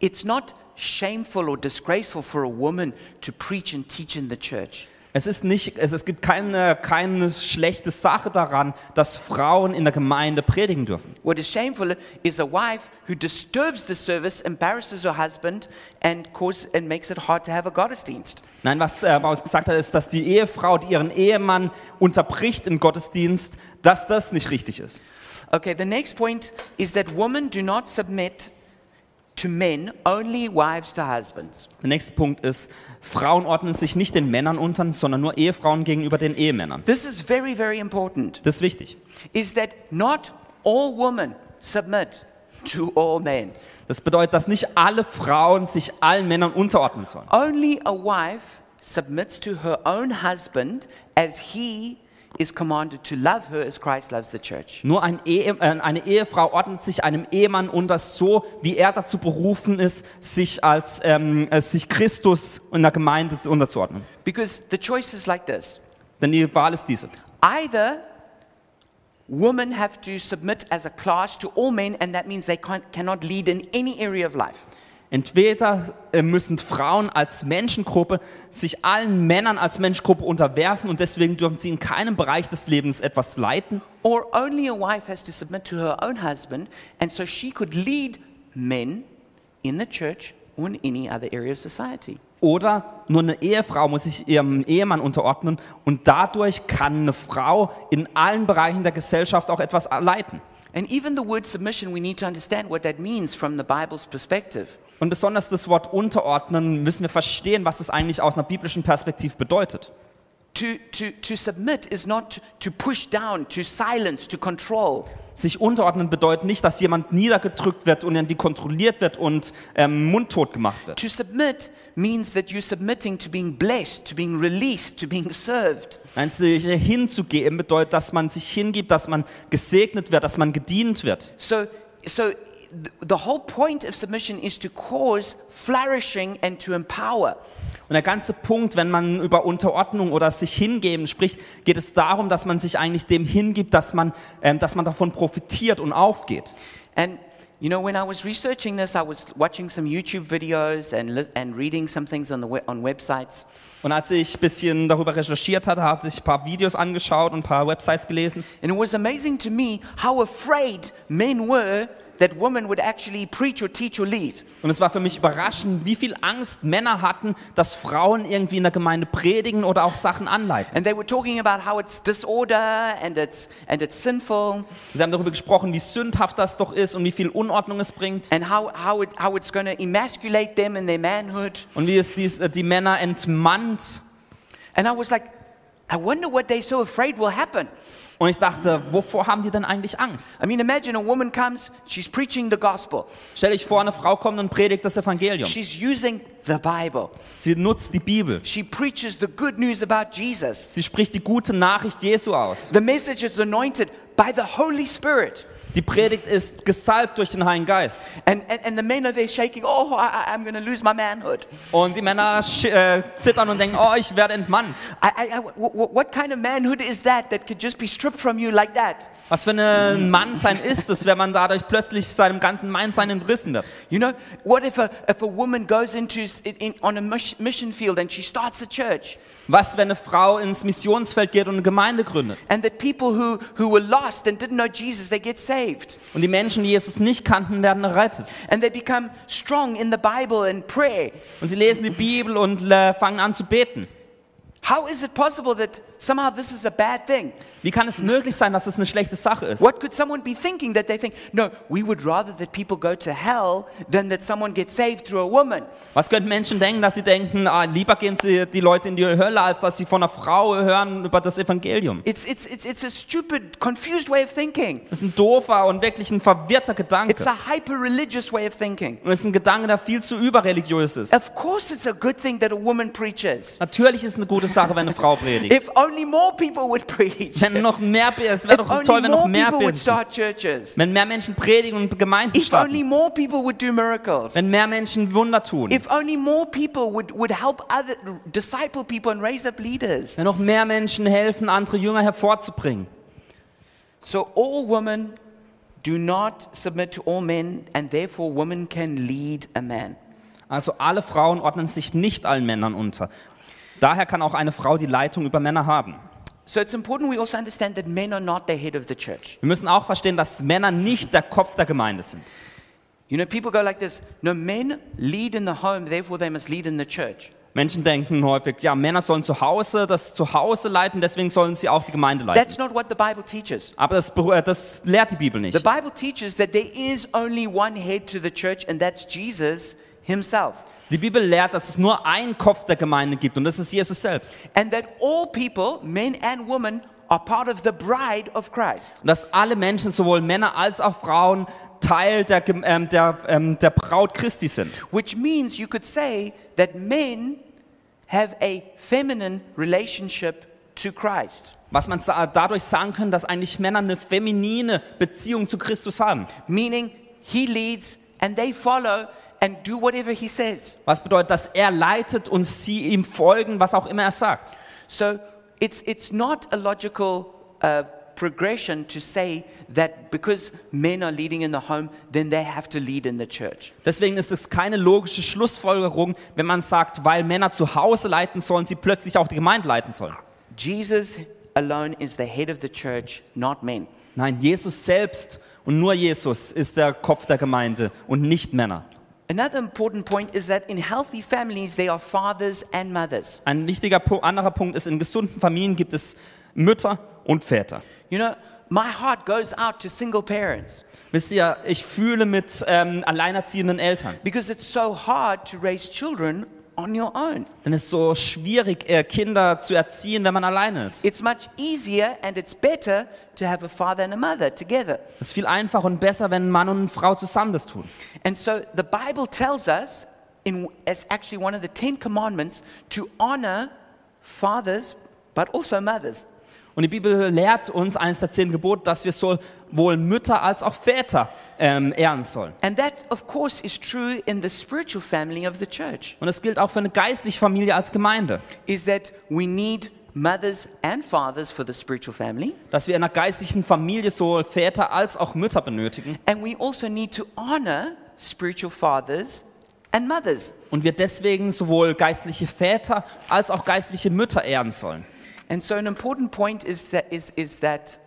It's not shameful or disgraceful for a woman to preach and teach in the church. Es, ist nicht, es, es gibt keine, keine schlechte Sache daran, dass Frauen in der Gemeinde predigen dürfen. What is shameful is a wife who disturbs the service, embarrasses her husband, and, cause, and makes it hard to have a Gottesdienst. Nein, was äh, Paulus gesagt hat, ist, dass die Ehefrau, die ihren Ehemann unterbricht im Gottesdienst, dass das nicht richtig ist. Okay, the next point is that women do not submit to men, only wives to husbands. Der nächste Punkt ist, Frauen ordnen sich nicht den Männern unter, sondern nur Ehefrauen gegenüber den Ehemännern. This is very, very important. Das ist wichtig. Is that not all women submit to all men. Das bedeutet, dass nicht alle Frauen sich allen Männern unterordnen sollen. Only a wife submits to her own husband as he is commanded to love her as Christ loves the church. Nur ein Ehe, äh, eine Ehefrau ordnet sich einem Ehemann unter, so wie er dazu berufen ist, sich als ähm, äh, sich Christus in der Gemeinde unterzuordnen. Because the choice is like this Denn die Wahl ist diese. either women have to submit as a class to all men, and that means they cannot lead in any area of life. Entweder äh, müssen Frauen als Menschengruppe sich allen Männern als Menschengruppe unterwerfen und deswegen dürfen sie in keinem Bereich des Lebens etwas leiten. Or only a wife has to submit to her own husband, and so she could lead men in the church or in any other area of society. Oder nur eine Ehefrau muss sich ihrem Ehemann unterordnen und dadurch kann eine Frau in allen Bereichen der Gesellschaft auch etwas leiten. And even the word submission, we need to understand what that means from the Bible's perspective. Und besonders das Wort unterordnen müssen wir verstehen, was es eigentlich aus einer biblischen Perspektive bedeutet. To, to, to submit is not to push down, to silence, to control. Sich unterordnen bedeutet nicht, dass jemand niedergedrückt wird und irgendwie kontrolliert wird und ähm, mundtot gemacht wird. To submit means that you're submitting to being blessed, to being released, to being served. Nein, sich hinzugeben bedeutet, dass man sich hingibt, dass man gesegnet wird, dass man gedient wird. So, so the whole point of submission is to cause flourishing and to empower. Und der ganze Punkt, wenn man über Unterordnung oder sich hingeben spricht, geht es darum, dass man sich eigentlich dem hingibt, dass man, ähm, dass man davon profitiert und aufgeht. And you know, when I was researching this, I was watching some YouTube videos and, and reading some things on, the we- on websites. Und als ich ein bisschen darüber recherchiert hatte, habe ich ein paar Videos angeschaut und ein paar Websites gelesen. And it was amazing to me how afraid men were that women would actually preach or teach or lead. Und es war für mich überraschend, wie viel Angst Männer hatten, dass Frauen irgendwie in der Gemeinde predigen oder auch Sachen anleiten. And they were talking about how it's disorder and it's, and it's sinful Sie haben darüber gesprochen, wie sündhaft das doch ist und wie viel Unordnung es bringt and how, how, it, how it's going to emasculate them in their manhood. und wie es dies, äh, die Männer entmannt. And I was like, I wonder what they're so afraid will happen. Und ich dachte, wovor haben die denn eigentlich Angst? I mean, imagine a woman comes, she's preaching the gospel, Stell dich vor, eine Frau kommt und predigt das Evangelium. she's using the Bible, Sie nutzt die Bibel. she preaches the good news about Jesus. Sie spricht die gute Nachricht Jesu aus. The message is anointed by the Holy Spirit. Die Predigt ist gesalbt durch den Heiligen Geist. And, and, and the men are there shaking, oh, I, I'm going to lose my manhood. Und die Männer äh, zittern und denken, oh, ich werde entmannt. I, I, what kind of manhood is that that could just be stripped from you like that? Was für ein Mannsein ist es, wenn man dadurch plötzlich seinem ganzen Mannsein entrissen wird? You know, what if a, if a woman goes into in, on a mis- mission field and she starts a church, Was, wenn eine Frau ins Missionsfeld geht und eine Gemeinde gründet? and that people who, who were lost and didn't know Jesus, they get saved, Und die Menschen, die Jesus nicht kannten, werden errettet. and they become strong in the Bible and pray. Und sie lesen die Bibel und äh, fangen an zu beten. How is it possible that somehow this is a bad thing? Wie kann es möglich sein, dass es eine schlechte Sache ist? What could someone be thinking that they think, no, we would rather that people go to hell than that someone gets saved through a woman? Was könnten Menschen denken, dass sie denken, ah, lieber gehen sie die Leute in die Hölle, als dass sie von einer Frau hören über das Evangelium? It's, it's, it's, it's a stupid, confused way of thinking. Das ist ein doofer und wirklich ein verwirrter It's Gedanke. a hyper religious way of thinking. Und es ist ein Gedanke, der viel zu überreligiös ist. Of course, it's a good thing that a woman preaches. Natürlich ist es eine gute Sache, wenn eine Frau predigt. If only more people would preach. Wenn noch mehr, es wäre If doch toll, only wenn noch more mehr people would Menschen, wenn mehr Menschen predigen und Gemeinden starten, more people would do miracles. wenn mehr Menschen Wunder tun, If only more people would, would help other, disciple people and raise up leaders. wenn noch mehr Menschen helfen, andere Jünger hervorzubringen. So all women do not submit to all men, and therefore women can lead a man. Also alle Frauen ordnen sich nicht allen Männern unter. Daher kann auch eine Frau die Leitung über Männer haben. So it's important we also understand that men are not the head of the church. Wir müssen auch verstehen, dass Männer nicht der Kopf der Gemeinde sind. You know, people go like this No, men lead in the home, therefore they must lead in the church. Menschen denken häufig, ja, Männer sollen zu Hause das Zuhause leiten, deswegen sollen sie auch die Gemeinde leiten. That's not what the Bible teaches. Aber das, äh, das lehrt die Bibel The nicht. Bible teaches that there is only one head to the church, and that's Jesus himself. Die Bibel lehrt, dass es nur einen Kopf der Gemeinde gibt und das ist Jesus selbst. And that all people, men and women, are part of the bride of Christ. Und dass alle Menschen, sowohl Männer als auch Frauen, Teil der, ähm, der, ähm, der Braut Christi sind. Which means you could say that men have a feminine relationship to Christ, Was man dadurch sagen kann, dass eigentlich Männer eine feminine Beziehung zu Christus haben. meaning he leads and they follow and do whatever he says. Was bedeutet, dass er leitet und sie ihm folgen, was auch immer er sagt. So it's, it's not a logical uh, progression to say that because men are leading in the home, then they have to lead in the church. Deswegen ist es keine logische Schlussfolgerung, wenn man sagt, weil Männer zu Hause leiten sollen, sie plötzlich auch die Gemeinde leiten sollen. Jesus alone is the head of the church, not men. Nein, Jesus selbst und nur Jesus ist der Kopf der Gemeinde und nicht Männer. Another important point is that in healthy families, there are fathers and mothers. Ein wichtiger anderer Punkt ist, in gesunden Familien gibt es Mütter und Väter. You know, my heart goes out to single parents Wisst ihr, ich fühle mit ähm, alleinerziehenden Eltern. because it's so hard to raise children on your own. Denn es ist so schwierig, Kinder zu erziehen, wenn man alleine ist. It's much easier and it's better to have a father and a mother together. Es ist viel einfacher und besser, wenn ein Mann und eine Frau zusammen das tun. And so the Bible tells us, in, as actually one of the Ten Commandments, to honor fathers but also mothers. Und die Bibel lehrt uns eines der zehn Gebote, dass wir sowohl Mütter als auch Väter ähm, ehren sollen. And that, of course, is true in the spiritual family of the church, Und das gilt auch für eine geistliche Familie als Gemeinde. is that we need mothers and fathers for the spiritual family, Dass wir in einer geistlichen Familie sowohl Väter als auch Mütter benötigen. and we also need to honor spiritual fathers and mothers. Und wir deswegen sowohl geistliche Väter als auch geistliche Mütter ehren sollen. And so, an important point is that is, is that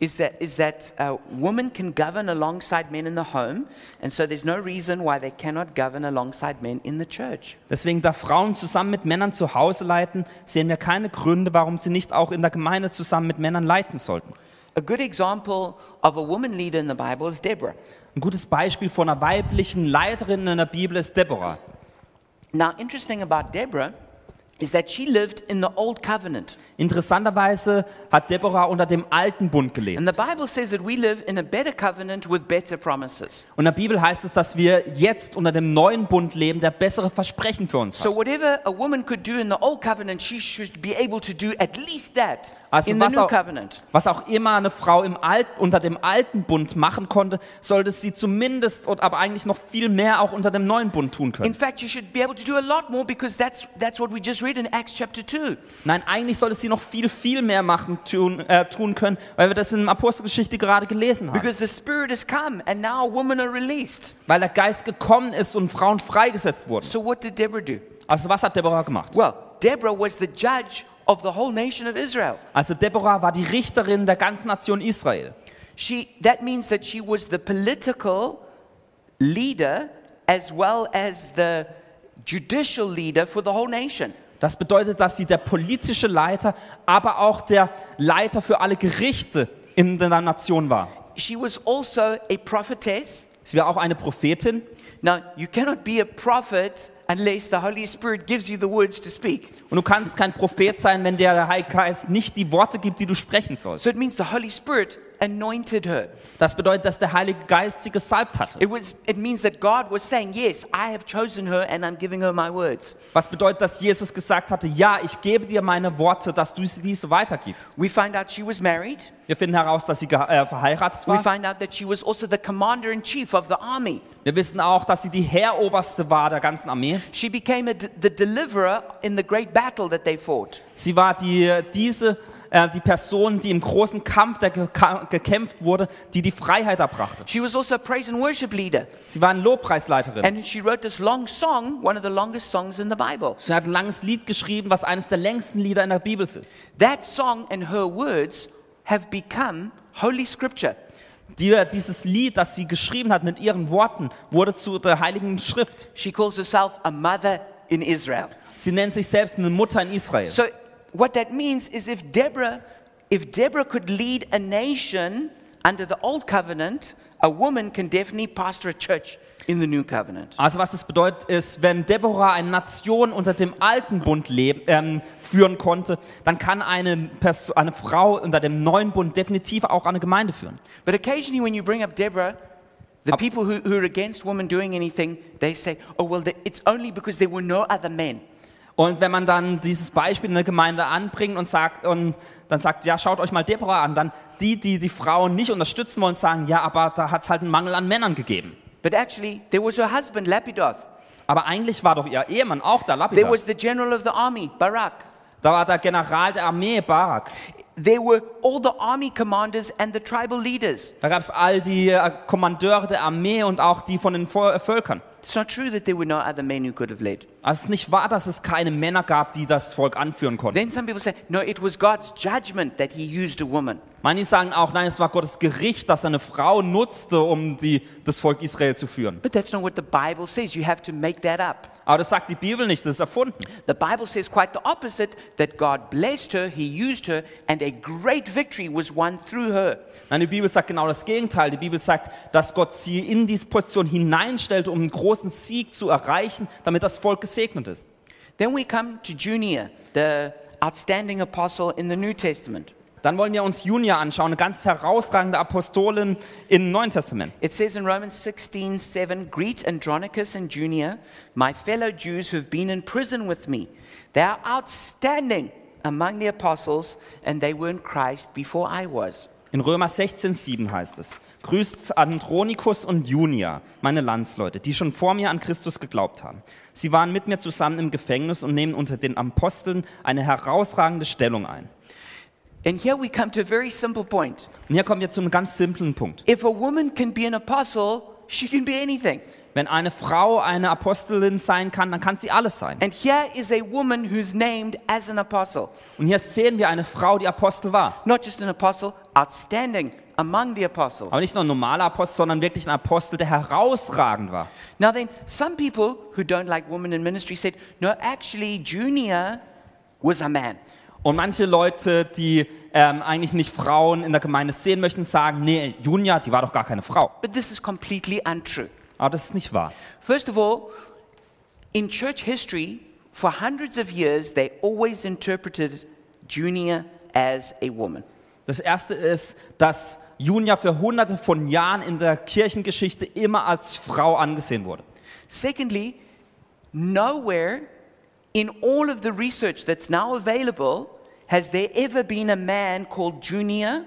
is that is that uh, women can govern alongside men in the home, and so there's no reason why they cannot govern alongside men in the church. Deswegen, da Frauen zusammen mit Männern zu Hause leiten, sehen wir keine Gründe, warum sie nicht auch in der Gemeinde zusammen mit Männern leiten sollten. A good example of a woman leader in the Bible is Deborah. Ein gutes Beispiel von einer weiblichen Leiterin in der Bibel ist Deborah. Now, interesting about Deborah is that she lived in the old covenant. Interessanterweise hat Deborah unter dem alten Bund gelebt. And the Bible says that we live in a better covenant with better promises. Und in der Bibel heißt es, dass wir jetzt unter dem neuen Bund leben, der bessere Versprechen für uns So hat. whatever a woman could do in the old covenant, she should be able to do at least that Also in the was new auch, covenant. was auch immer eine Frau im Alt, unter dem alten Bund machen konnte, sollte sie zumindest, und aber eigentlich noch viel mehr auch unter dem neuen Bund tun In können. fact, you should be able to do a lot more because that's, that's what we just read in Acts chapter 2. Nein, eigentlich sollte sie noch viel, viel mehr machen, tun, äh, tun können, weil wir das in der Apostelgeschichte gerade gelesen haben. Because the Spirit has come and now women are released. Weil der Geist gekommen ist und Frauen freigesetzt wurden. So what did Deborah do? Also was hat Deborah gemacht? Well, Deborah was the judge of the whole nation of Israel. Also Deborah war die Richterin der ganzen Nation Israel. She, that means that she was the political leader as well as the judicial leader for the whole nation. Das bedeutet, dass sie der politische Leiter, aber auch der Leiter für alle Gerichte in der Nation war. She was also a prophetess. Sie war auch eine Prophetin. Now, you cannot be a prophet unless the Holy Spirit gives you the words to speak. Und du kannst kein Prophet sein, wenn der Heilige Geist nicht die Worte gibt, die du sprechen sollst. So it means the Holy Spirit anointed her. Das bedeutet, dass der Heilige Geist sie gesalbt hatte. It, was, it means that God was saying, Yes, I have chosen her and I'm giving her my words. Was bedeutet, dass Jesus gesagt hatte, ja, ich gebe dir meine Worte, dass du diese weitergibst. We find out she was married. Wir finden heraus, dass sie äh, verheiratet We war. find out that she was also the commander in chief of the army. Wir wissen auch, dass sie die Heeroberste war der ganzen Armee. She became a the deliverer in the great battle that they fought. Sie war die, diese, äh, die Person, die im großen Kampf, der geka- gekämpft wurde, die die Freiheit erbrachte. She was also a praise and worship leader. Sie war eine Lobpreisleiterin. And she wrote this long song, one of the longest songs in the Bible. Sie hat ein langes Lied geschrieben, was eines der längsten Lieder in der Bibel ist. That song and her words have become holy scripture. Die, dieses Lied, das sie geschrieben hat mit ihren Worten, wurde zu der Heiligen Schrift. She calls herself a mother in Israel. Sie nennt sich selbst eine Mutter in Israel. So what that means is if Deborah, if Deborah could lead a nation under the old covenant, a woman can definitely pastor a church in the new covenant. Also was das bedeutet ist, wenn Deborah eine Nation unter dem alten Bund leb, ähm, führen konnte, dann kann eine, Perso eine Frau unter dem neuen Bund definitiv auch eine Gemeinde führen. But occasionally when you bring up Deborah, the people who, who are against women doing anything, they say, oh, well, it's only because there were no other men. Und wenn man dann dieses Beispiel in der Gemeinde anbringt und sagt und dann sagt, ja, schaut euch mal Deborah an, dann die, die die Frauen nicht unterstützen wollen, sagen, ja, aber da hat es halt einen Mangel an Männern gegeben. But actually, there was her husband, Lapidoth. Aber eigentlich war doch ihr Ehemann auch da, There Lapidar. was the general of the army, Barak. Da war der General der Armee, Barak. There were all the army commanders and the tribal leaders. Da gab es all die äh, Kommandeure der Armee und auch die von den Völkern. It's not true that there were no other men who could have led. Also es ist nicht wahr, dass es keine Männer gab, die das Volk anführen konnten. Then some people say, no, it was God's judgment that he used a woman. Manche sagen auch, nein, es war Gottes Gericht, dass er eine Frau nutzte, um die, das Volk Israel zu führen. But that's not what the Bible says. You have to make that up. Aber das sagt die Bibel nicht, das ist erfunden. The Bible says quite the opposite that God blessed her, he used her, and a great victory was won through her. Nein, die Bibel sagt genau das Gegenteil. Die Bibel sagt, dass Gott sie in diese Position hineinstellte, um einen großen Sieg zu erreichen, damit das Volk gesegnet ist. Then we come to Junia, the outstanding apostle in the New Testament. Dann wollen wir uns Junia anschauen, eine ganz herausragende Apostolin im Neuen Testament. It says in Romans 16 7, Greet Andronicus and Junia, my fellow Jews who have been in prison with me. They are outstanding among the apostles, and they were in Christ before I was. In Römer 16,7 heißt es: Grüßt Andronikus und Junia, meine Landsleute, die schon vor mir an Christus geglaubt haben. Sie waren mit mir zusammen im Gefängnis und nehmen unter den Aposteln eine herausragende Stellung ein. And here we come to a very simple point. Und hier kommen wir zu einem ganz simplen Punkt. If a woman can be an apostle, she can be anything. Wenn eine Frau eine Apostelin sein kann, dann kann sie alles sein. And here is a woman who's named as an apostle. Und hier sehen wir eine Frau, die Apostel war. Not just an apostle, outstanding among the apostles. Aber nicht nur ein normaler Apostel, sondern wirklich ein Apostel, der herausragend war. Now then, some people who don't like women in ministry said, no, actually, Junior was a man. Und manche Leute, die ähm, eigentlich nicht Frauen in der Gemeinde sehen möchten, sagen, nee, Junia, die war doch gar keine Frau. But this is completely untrue. Aber das ist nicht wahr. First of all, in church history, for hundreds of years, they always interpreted Junior as a woman. Das erste ist, dass Junia für hunderte von Jahren in der Kirchengeschichte immer als Frau angesehen wurde. Secondly, nowhere in all of the research that's now available has there ever been a man called Junior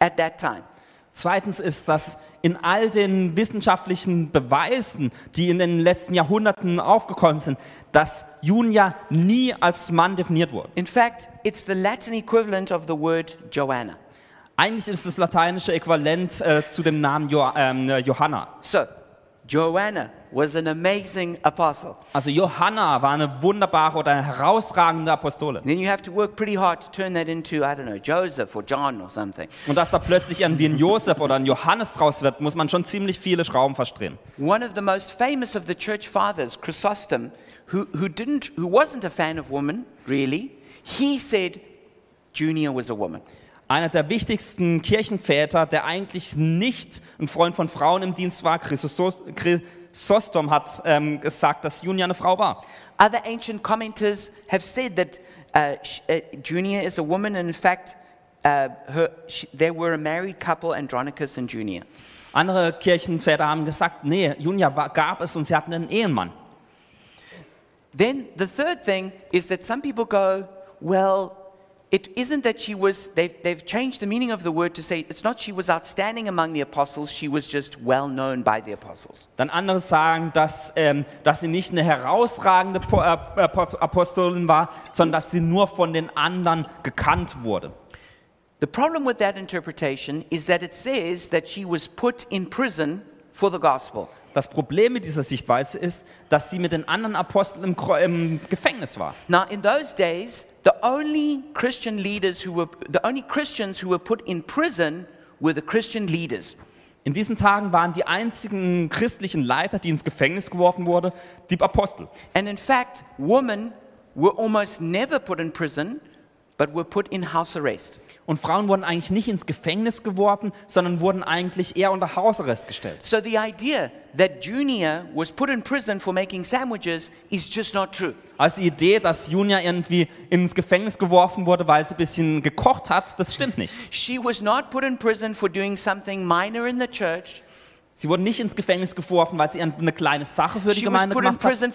at that time. Zweitens ist, dass in all den wissenschaftlichen Beweisen, die in den letzten Jahrhunderten aufgekommen sind, dass Junia nie als Mann definiert wurde. In fact, it's the Latin equivalent of the word Joanna. Eigentlich ist das lateinische Äquivalent äh, zu dem Namen jo ähm, Johanna. So, Joanna was an amazing apostle. Also Johanna war eine wunderbare oder eine herausragende Apostolin. Then you have to work pretty hard to turn that into, I don't know, Joseph or John or something. Und dass da plötzlich irgendwie ein Josef oder ein Johannes draus wird, muss man schon ziemlich viele Schrauben verstehen. One of the most famous of the church fathers, Chrysostom, who, who, didn't, who wasn't a fan of women, really, he said Junior was a woman. Einer der wichtigsten Kirchenväter, der eigentlich nicht ein Freund von Frauen im Dienst war, Chrysostom, Chrysostom hat ähm, gesagt, dass Junia eine Frau war. Other ancient commenters have said that uh, uh, Junior is a woman, and in fact, uh, her, sh they were a married couple, Andronicus and Junior. Andere Kirchenväter haben gesagt, nee, Junia war, gab es und sie hatten einen Ehemann. Then the third thing is that some people go, well, it isn't that she was, they've, they've changed the meaning of the word to say it's not she was outstanding among the apostles, she was just well known by the apostles. Dann andere sagen, dass, ähm, dass sie nicht eine herausragende Po- äh, äh, Apostelin war, sondern dass sie nur von den anderen gekannt wurde. The problem with that interpretation is that it says that she was put in prison for the gospel. Das Problem mit dieser Sichtweise ist, dass sie mit den anderen Aposteln im, im Gefängnis war. Now, in those days, the only Christian leaders who were, the only Christians who were put in prison were the Christian leaders. In diesen Tagen waren die einzigen christlichen Leiter, die ins Gefängnis geworfen wurden, die Apostel. And in fact, women were almost never put in prison, but were put in house arrest. Und Frauen wurden eigentlich nicht ins Gefängnis geworfen, sondern wurden eigentlich eher unter Hausarrest gestellt. So the idea that Junior was put in prison for making sandwiches is just not true. Also die Idee, dass Junia irgendwie ins Gefängnis geworfen wurde, weil sie ein bisschen gekocht hat, das stimmt nicht. She was not put in prison for doing something minor in the church. Sie wurde nicht ins Gefängnis geworfen, weil sie eine kleine Sache für die Gemeinde gemacht prison.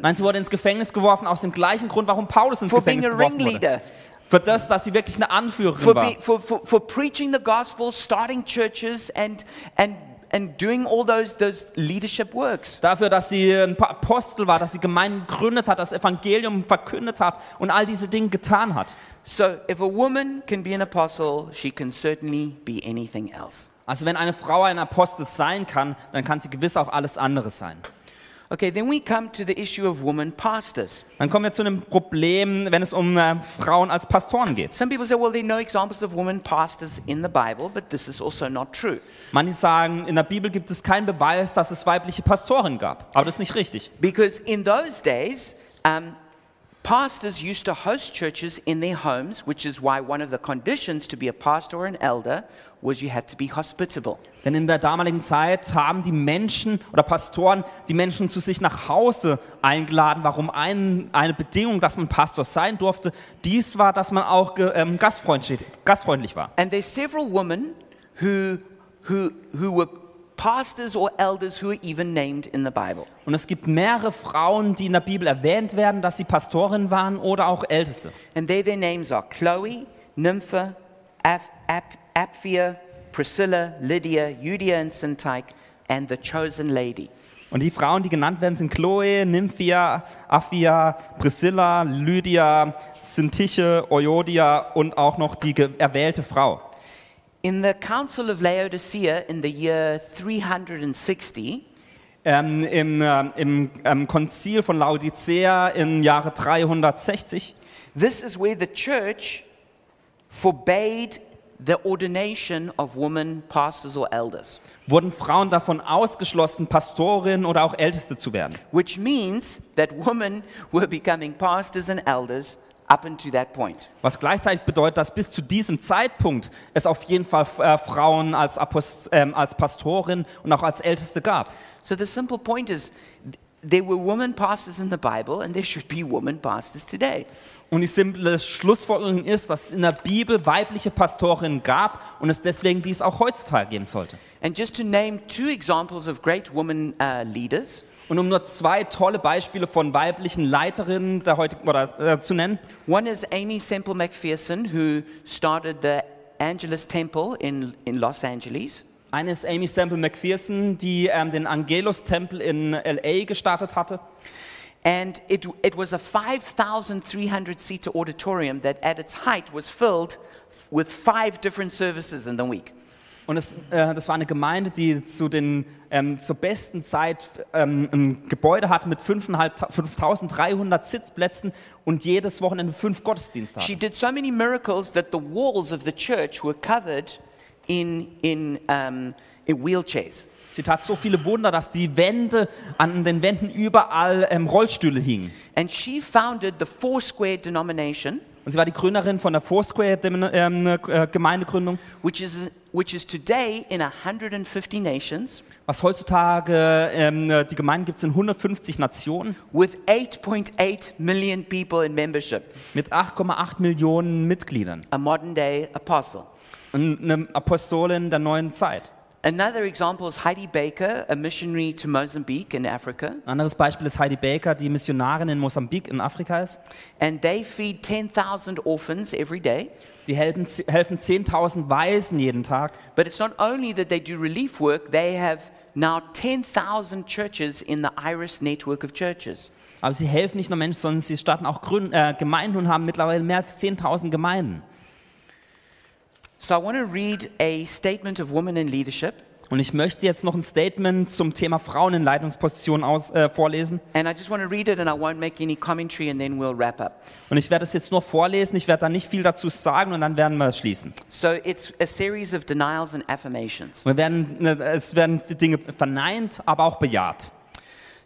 Nein, sie wurde ins Gefängnis geworfen aus dem gleichen Grund, warum Paulus ins For being Gefängnis a geworfen wurde. ringleader. Für das, dass sie wirklich eine Anführerin for, war. be, for, for, for preaching the gospel, starting churches, and, and, and doing all those, those leadership works. Dafür, dass sie ein Apostel war, dass sie Gemeinden gegründet hat, das Evangelium verkündet hat und all diese Dinge getan hat. So, if a woman can be an apostle, she can certainly be anything else. Also wenn eine Frau ein Apostel sein kann, dann kann sie gewiss auch alles andere sein. Okay, then we come to the issue of women pastors. Dann kommen wir zu einem Problem, wenn es um äh, Frauen als Pastoren geht. Some people say, well, there are no examples of women pastors in the Bible, but this is also not true. Manche sagen, in der Bibel gibt es keinen Beweis, dass es weibliche Pastoren gab. Aber das ist nicht richtig. Because in those days, um, pastors used to host churches in their homes, which is why one of the conditions to be a pastor or an elder was you had to be hospitable. Denn in der damaligen Zeit haben die Menschen oder Pastoren die Menschen zu sich nach Hause eingeladen. Warum ein, eine Bedingung, dass man Pastor sein durfte, dies war, dass man auch ähm, gastfreundlich, gastfreundlich war. And there's several women who, who, who were pastors or elders who are even named in the Bible. Und es gibt mehrere Frauen, die in der Bibel erwähnt werden, dass sie Pastorin waren oder auch Älteste. And there their names are Chloe, Nympha, Ap- Ap- Apphia, Priscilla, Lydia, Eudia, and Syntyche, and the chosen lady. Und die Frauen, die genannt werden, sind Chloe, Nymphia, Aphia, Priscilla, Lydia, Syntyche, Euodia und auch noch die erwählte Frau. In the Council of Laodicea in the year 360, Ähm, Im ähm, im ähm, Konzil von Laodicea im Jahre 360, this is where the church forbade the ordination of women pastors or elders, wurden Frauen davon ausgeschlossen, Pastorin oder auch Älteste zu werden. which means that women were becoming pastors and elders up until that point. Was gleichzeitig bedeutet, dass bis zu diesem Zeitpunkt es auf jeden Fall äh, Frauen als, Apost ähm, als Pastorin und auch als Älteste gab. So the simple point is th- there were women pastors in the Bible and there should be women pastors today. Und die simple Schlussfolgerung ist, dass es in der Bibel weibliche Pastorinnen gab und es deswegen dies auch heutzutage geben sollte. And just to name two examples of great women uh, leaders, Und um nur zwei tolle Beispiele von weiblichen Leiterinnen der heutigen, oder, äh, zu nennen. one is Amy Semple McPherson, who started the Angelus Temple in, in Los Angeles. Eine ist Amy Semple McPherson, die ähm, den Angelus-Tempel in L.A. gestartet hatte. And it, it was a 5,300 seater auditorium that at its height was filled with five different services in the week. Und es, äh, das war eine Gemeinde, die zu den, ähm, zur besten Zeit ähm, ein Gebäude hatte mit 5.500 5300 Sitzplätzen und jedes Wochenende fünf Gottesdienste She did so many miracles that the walls of the church were covered in, in, um, in wheelchairs. Sie tat so viele Wunder, dass die Wände an den Wänden überall ähm, Rollstühle hingen. And she founded the Foursquare denomination, Und sie war die Gründerin von der Foursquare ähm, äh, Gemeindegründung, which is, which is today in 150 nations was heutzutage ähm, die Gemeinde gibt es in 150 Nationen with 8.8 million people in membership, mit 8,8 Millionen Mitgliedern. a modern day apostle. Eine Apostolin der neuen Zeit. Another example is Heidi Baker, a missionary to Mozambique in Africa, Ein anderes Beispiel ist Heidi Baker, die Missionarin in Mosambik in Afrika ist. and they feed 10,000 orphans every day. Die helfen, helfen 10.000 Waisen jeden Tag. But it's not only that they do relief work, they have now 10,000 churches in the Iris network of churches. Aber sie helfen nicht nur Menschen, sondern sie starten auch äh, Gemeinden und haben mittlerweile mehr als 10.000 Gemeinden. So I want to read a statement of women in leadership, Und ich möchte jetzt noch ein Statement zum Thema Frauen in Leitungspositionen aus, äh, vorlesen. and I just want to read it and I won't make any commentary and then we'll wrap up. Und ich werde es jetzt nur vorlesen, ich werde da nicht viel dazu sagen und dann werden wir schließen. So it's a series of denials and affirmations. Wir werden, äh, es werden Dinge verneint, aber auch bejaht.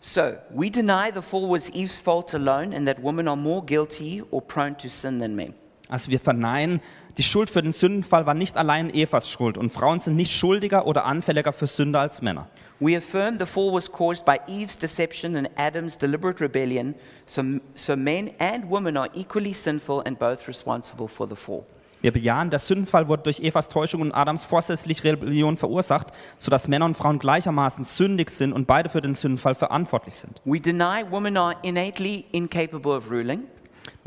So we deny the fall was Eve's fault alone and that women are more guilty or prone to sin than men. Also wir verneinen, die Schuld für den Sündenfall war nicht allein Evas Schuld und Frauen sind nicht schuldiger oder anfälliger für Sünde als Männer. We affirm the fall was caused by Eve's deception and Adam's deliberate rebellion, so, so men and women are equally sinful and both responsible for the fall. Wir bejahen, der Sündenfall wurde durch Evas Täuschung und Adams vorsätzliche Rebellion verursacht, sodass Männer und Frauen gleichermaßen sündig sind und beide für den Sündenfall verantwortlich sind. We deny women are innately incapable of ruling.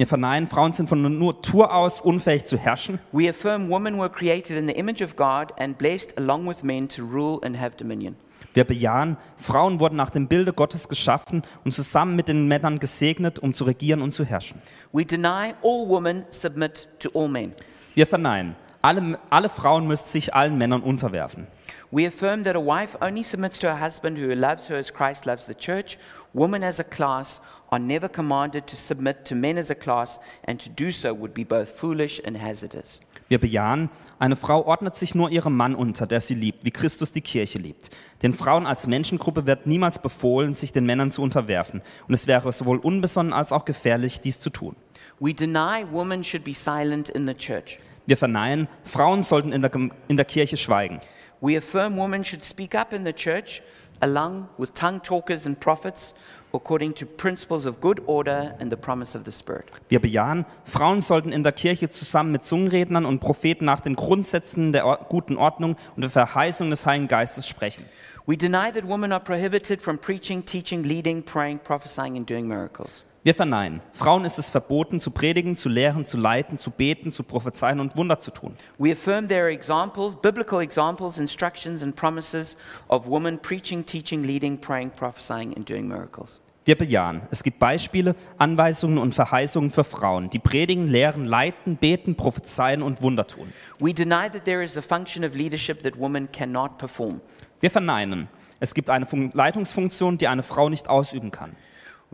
Wir verneinen, Frauen sind von Natur aus unfähig zu herrschen. We affirm women were created in the image of God and blessed along with men to rule and have dominion. Wir bejahen, Frauen wurden nach dem Bilde Gottes geschaffen und zusammen mit den Männern gesegnet, um zu regieren und zu herrschen. We deny all women submit to all men. Wir verneinen, alle, alle Frauen müssen sich allen Männern unterwerfen. We affirm that a wife only submits to her husband who loves her as Christ loves the church. Women as a class are never commanded to submit to men as a class, and to do so would be both foolish and hazardous. Wir bejahen, eine Frau ordnet sich nur ihrem Mann unter, der sie liebt, wie Christus die Kirche liebt. Den Frauen als Menschengruppe wird niemals befohlen, sich den Männern zu unterwerfen. Und es wäre sowohl unbesonnen als auch gefährlich, dies zu tun. We deny women should be silent in the church. Wir verneinen, Frauen sollten in der, in der Kirche schweigen. We affirm women should speak up in the church along with tongue talkers and prophets according to principles of good order and the promise of the Spirit. Wir bejahen, Frauen sollten in der Kirche zusammen mit Zungenrednern und Propheten nach den Grundsätzen der guten Ordnung und der Verheißung des Heiligen Geistes sprechen. We deny that women are prohibited from preaching, teaching, leading, praying, prophesying, and doing miracles. Wir verneinen, Frauen ist es verboten, zu predigen, zu lehren, zu leiten, zu beten, zu prophezeien und Wunder zu tun. We affirm there are examples, biblical examples, instructions, and promises of women preaching, teaching, leading, praying, prophesying, and doing miracles. Wir bejahen, es gibt Beispiele, Anweisungen und Verheißungen für Frauen, die predigen, lehren, leiten, beten, prophezeien und Wunder tun. We deny that there is a function of leadership that women cannot perform. Wir verneinen, es gibt eine Fun Leitungsfunktion, die eine Frau nicht ausüben kann.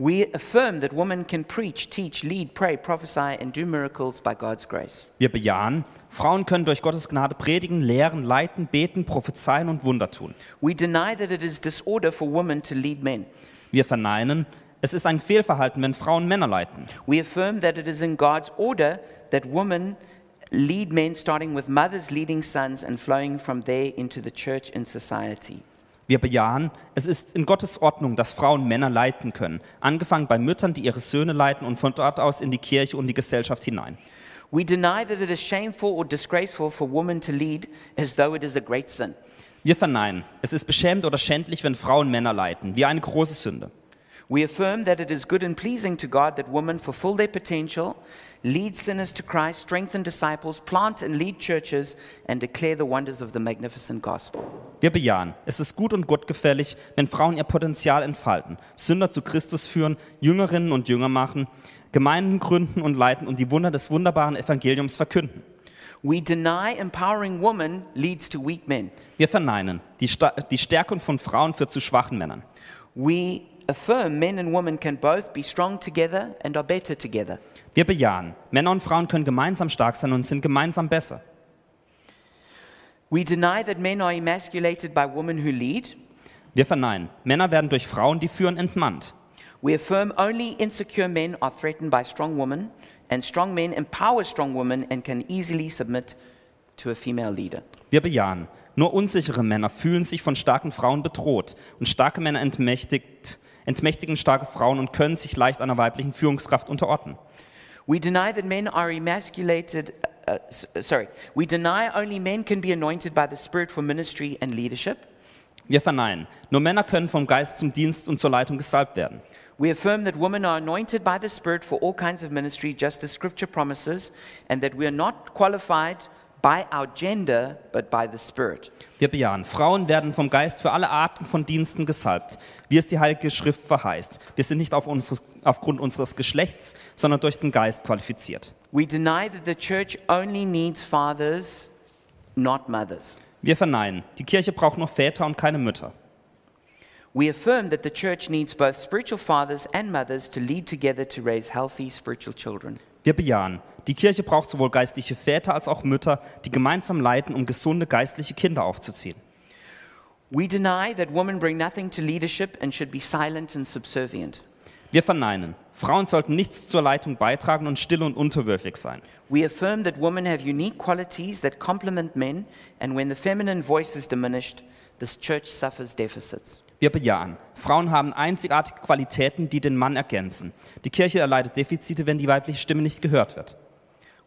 We affirm that women can preach, teach, lead, pray, prophesy, and do miracles by God's grace. Wir bejahen, Frauen können durch Gottes Gnade predigen, lehren, leiten, beten, prophezeien und Wunder tun. We deny that it is disorder for women to lead men. Wir verneinen, es ist ein Fehlverhalten, wenn Frauen Männer leiten. We affirm that it is in God's order that women lead men, starting with mothers leading sons and flowing from there into the church and society. Wir bejahen, es ist in Gottes Ordnung, dass Frauen Männer leiten können, angefangen bei Müttern, die ihre Söhne leiten und von dort aus in die Kirche und die Gesellschaft hinein. We deny that it is shameful or disgraceful for women to lead as though it is a great sin. Wir verneinen, es ist beschämend oder schändlich, wenn Frauen Männer leiten, wie eine große Sünde. We affirm that it is good and pleasing to God that women fulfill their potential, lead sinners to Christ, strengthen disciples, plant and lead churches, and declare the wonders of the magnificent gospel. Wir bejahen, es ist gut und gottgefällig, wenn Frauen ihr Potenzial entfalten, Sünder zu Christus führen, Jüngerinnen und Jünger machen, Gemeinden gründen und leiten und die Wunder des wunderbaren Evangeliums verkünden. We deny empowering women leads to weak men. Wir verneinen, die, Sta die Stärkung von Frauen führt zu schwachen Männern. We affirm men and women can both be strong together and are better together. Wir bejahen, Männer und Frauen können gemeinsam stark sein und sind gemeinsam besser. We deny that men are emasculated by women who lead. Wir verneinen, Männer werden durch Frauen, die führen, entmannt. We affirm only insecure men are threatened by strong women, and strong men empower strong women and can easily submit to a female leader. Wir bejahen, nur unsichere Männer fühlen sich von starken Frauen bedroht und starke Männer entmächtigt, entmächtigen starke Frauen und können sich leicht einer weiblichen Führungskraft unterordnen. We deny that men are emasculated. Uh, s- sorry. We deny only men can be anointed by the Spirit for ministry and leadership. Wir verneinen, nur Männer können vom Geist zum Dienst und zur Leitung gesalbt werden. We affirm that women are anointed by the Spirit for all kinds of ministry, just as Scripture promises, and that we are not qualified by our gender, but by the Spirit. Wir bejahen, Frauen werden vom Geist für alle Arten von Diensten gesalbt, wie es die Heilige Schrift verheißt. Wir sind nicht auf unseres, aufgrund unseres Geschlechts, sondern durch den Geist qualifiziert. We deny that the church only needs fathers, not mothers. Wir verneinen, die Kirche braucht nur Väter und keine Mütter. We affirm that the church needs both spiritual fathers and mothers to lead together to raise healthy spiritual children. Wir bejahen, die Kirche braucht sowohl geistliche Väter als auch Mütter, die gemeinsam leiten, um gesunde geistliche Kinder aufzuziehen. We deny that women bring nothing to leadership and should be silent and subservient. Wir verneinen, Frauen sollten nichts zur Leitung beitragen und still und unterwürfig sein. We affirm that women have unique qualities that complement men, and when the feminine voice is diminished, this church suffers deficits. Wir bejahen, Frauen haben einzigartige Qualitäten, die den Mann ergänzen. Die Kirche erleidet Defizite, wenn die weibliche Stimme nicht gehört wird.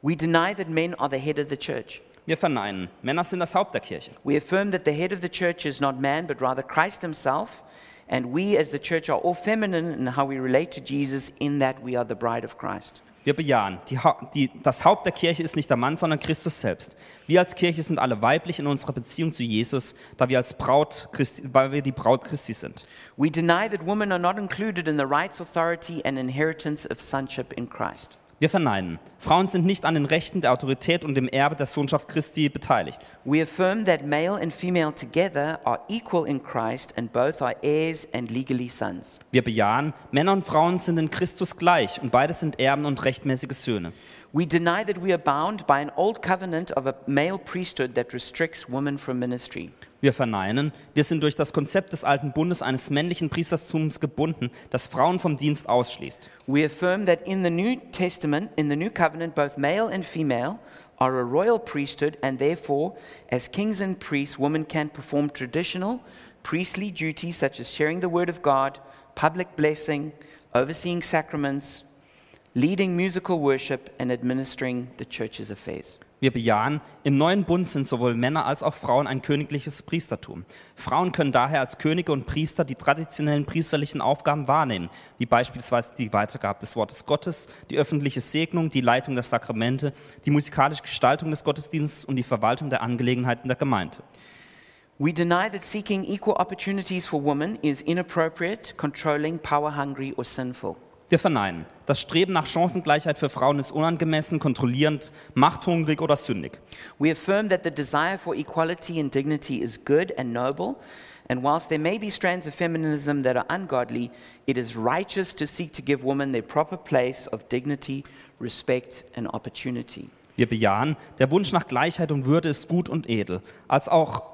We deny that men are the head of the church. Wir verneinen, Männer sind das Haupt der Kirche. We affirm that the head of the church is not man, but rather Christ himself, and we as the church are all feminine in how we relate to Jesus, in that we are the bride of Christ. Wir bejahen, die, die, das Haupt der Kirche ist nicht der Mann, sondern Christus selbst. Wir als Kirche sind alle weiblich in unserer Beziehung zu Jesus, da wir als Braut Christi, weil wir die Braut Christi sind. We deny that women are not included in the rights, authority, and inheritance of sonship in Christ. Wir verneinen. Frauen sind nicht an den Rechten der Autorität und dem Erbe der Sohnschaft Christi beteiligt. We affirm that male and female together are equal in Christ and both are heirs and legally sons. Wir bejahen, Männer und Frauen sind in Christus gleich und beide sind Erben und rechtmäßige Söhne. We deny that we are bound by an old covenant of a male priesthood that restricts women from ministry. Wir verneinen, wir sind durch das Konzept des alten Bundes eines männlichen Priestertums gebunden, das Frauen vom Dienst ausschließt. We affirm that in the New Testament, in the New Covenant, both male and female are a royal priesthood, and therefore, as kings and priests, women can perform traditional priestly duties such as sharing the word of God, public blessing, overseeing sacraments, leading musical worship, and administering the church's affairs. Wir bejahen, im neuen Bund sind sowohl Männer als auch Frauen ein königliches Priestertum. Frauen können daher als Könige und Priester die traditionellen priesterlichen Aufgaben wahrnehmen, wie beispielsweise die Weitergabe des Wortes Gottes, die öffentliche Segnung, die Leitung der Sakramente, die musikalische Gestaltung des Gottesdienstes und die Verwaltung der Angelegenheiten der Gemeinde. We deny that seeking equal opportunities for women is inappropriate, controlling, power hungry, or sinful. Wir verneinen. Das Streben nach Chancengleichheit für Frauen ist unangemessen, kontrollierend, machthungrig oder sündig. We affirm that the desire for equality and dignity is good and noble, and whilst there may be strands of feminism that are ungodly, it is righteous to seek to give women their proper place of dignity, respect, and opportunity. Wir bejahen, der Wunsch nach Gleichheit und Würde ist gut und edel, als auch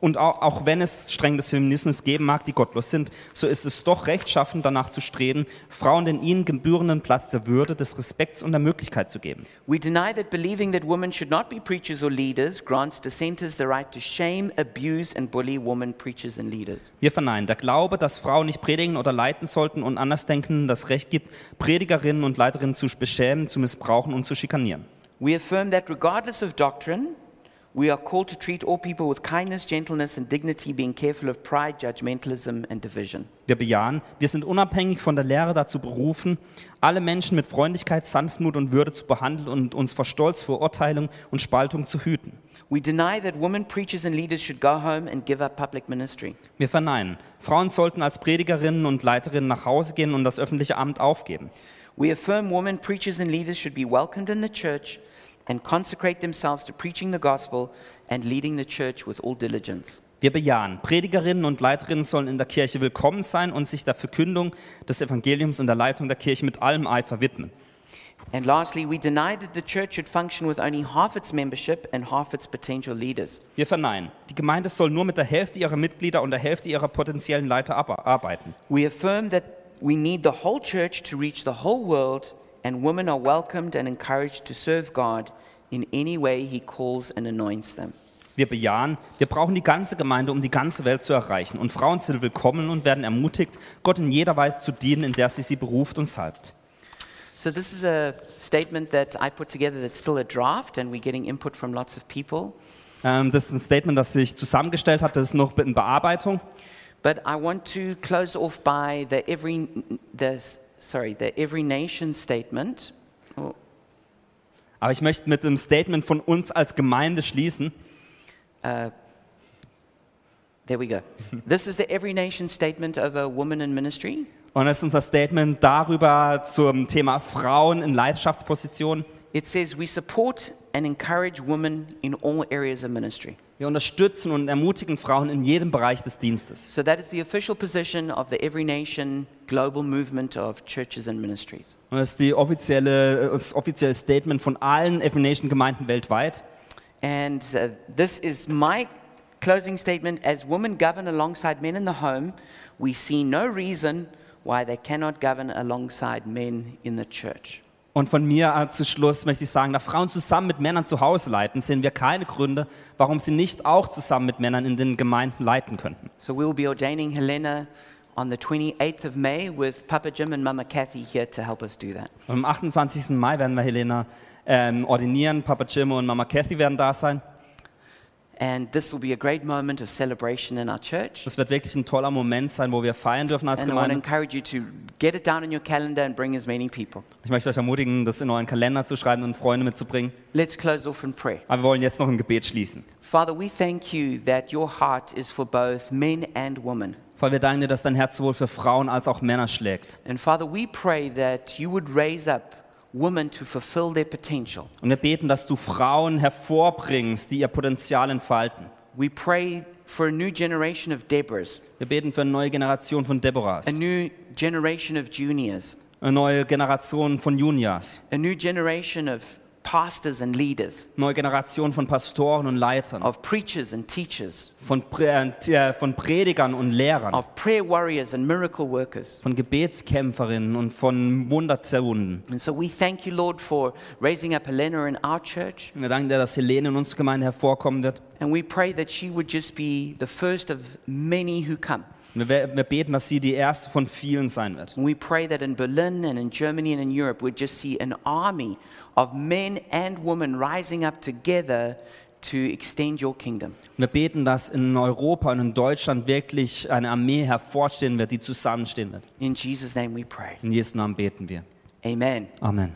und auch, auch wenn es streng des Feminismus geben mag, die gottlos sind, so ist es doch rechtschaffen, danach zu streben, Frauen den ihnen gebührenden Platz der Würde, des Respekts und der Möglichkeit zu geben. We deny that believing that women should not be preachers or leaders grants dissenters the right to shame, abuse, and bully women preachers and leaders. Wir verneinen, der Glaube, dass Frauen nicht predigen oder leiten sollten und Andersdenkenden das Recht gibt, Predigerinnen und Leiterinnen zu beschämen, zu missbrauchen und zu schikanieren. We affirm that regardless of doctrine, we are called to treat all people with kindness, gentleness, and dignity, being careful of pride, judgmentalism, and division. Wir bejahen, wir sind unabhängig von der Lehre dazu berufen, alle Menschen mit Freundlichkeit, Sanftmut und Würde zu behandeln und uns vor Stolz, Verurteilung und Spaltung zu hüten. We deny that women preachers and leaders should go home and give up public ministry. Wir verneinen, Frauen sollten als Predigerinnen und Leiterinnen nach Hause gehen und das öffentliche Amt aufgeben. We affirm women preachers and leaders should be welcomed in the church and consecrate themselves to preaching the gospel and leading the church with all diligence. Wir bejahen, Predigerinnen und Leiterinnen sollen in der Kirche willkommen sein und sich der Verkündung des Evangeliums und der Leitung der Kirche mit allem Eifer widmen. And lastly, we deny that the church should function with only half its membership and half its potential leaders. Wir verneinen, die Gemeinde soll nur mit der Hälfte ihrer Mitglieder und der Hälfte ihrer potenziellen Leiter ar- arbeiten. We affirm that we need the whole church to reach the whole world, and women are welcomed and encouraged to serve God in any way He calls and anoints them. Wir bejahen, wir brauchen die ganze Gemeinde, um die ganze Welt zu erreichen. Und Frauen sind willkommen und werden ermutigt, Gott in jeder Weise zu dienen, in der sie sie beruft und salbt. So, this is a statement that I put together that's still a draft, and we're getting input from lots of people. Ähm, das ist ein Statement, das sich zusammengestellt hat, das ist noch in Bearbeitung. But I want to close off by the every, the, sorry, the every nation statement. Oh, Aber ich möchte mit dem Statement von uns als Gemeinde schließen. Uh, there we go. this is the every nation statement of a woman in ministry. Und das ist unser Statement darüber zum Thema Frauen in Leidenschaftspositionen. It says we support and encourage women in all areas of ministry. Wir unterstützen und ermutigen Frauen in jedem Bereich des Dienstes. So that is the official position of the Every Nation global movement of churches and ministries. Und das ist die offizielle, das offizielle Statement von allen Every Nation Gemeinden weltweit. And uh, this is my closing statement. As women govern alongside men in the home, we see no reason why they cannot govern alongside men in the church. Und von mir zu Schluss möchte ich sagen, da Frauen zusammen mit Männern zu Hause leiten, sehen wir keine Gründe, warum sie nicht auch zusammen mit Männern in den Gemeinden leiten könnten. So we will be ordaining Helena on the 28th of May with Papa Jim and Mama Kathy here to help us do that. Und am 28. Mai werden wir Helena ähm, ordinieren, Papa Jim und Mama Kathy werden da sein. And this will be a great moment of celebration in our church. Das wird wirklich ein toller Moment sein, wo wir feiern dürfen als And I want to Gemeinde. encourage you to get it down in your calendar and bring as many people. Ich möchte euch ermutigen, das in euren Kalender zu schreiben und Freunde mitzubringen. Let's close off in prayer. Aber wir wollen jetzt noch ein Gebet schließen. Father, we thank you that your heart is for both men and women. Weil wir danken dir, dass dein Herz sowohl für Frauen als auch Männer schlägt. And Father, we pray that you would raise up women to fulfill their potential. Und wir beten, dass du Frauen hervorbringst, die ihr Potenzial entfalten. We pray for a new generation of Deborahs, Wir beten für eine neue Generation von Deborahs, a new generation of juniors, eine neue Generation von Juniors, a new generation of pastors and leaders, neue Generation von Pastoren und Leitern, of preachers and teachers, von, Prä äh, von Predigern und Lehrern, of prayer warriors and miracle workers. von Gebetskämpferinnen und von Wunderzerwunden. And so we thank you, Lord, for raising up Helena in our church. Und wir danken dir, dass Helene in unserer Gemeinde hervorkommen wird. And we pray that she would just be the first of many who come. Wir, wir beten, dass sie die erste von vielen sein wird. And we pray that in Berlin and in Germany and in Europe, we'd just see an army of men and women rising up together to extend your kingdom. Wir beten, dass in Europa und in Deutschland wirklich eine Armee hervorstehen wird, die zusammenstehen wird. In Jesus' name we pray. In Jesu Namen beten wir. Amen. Amen.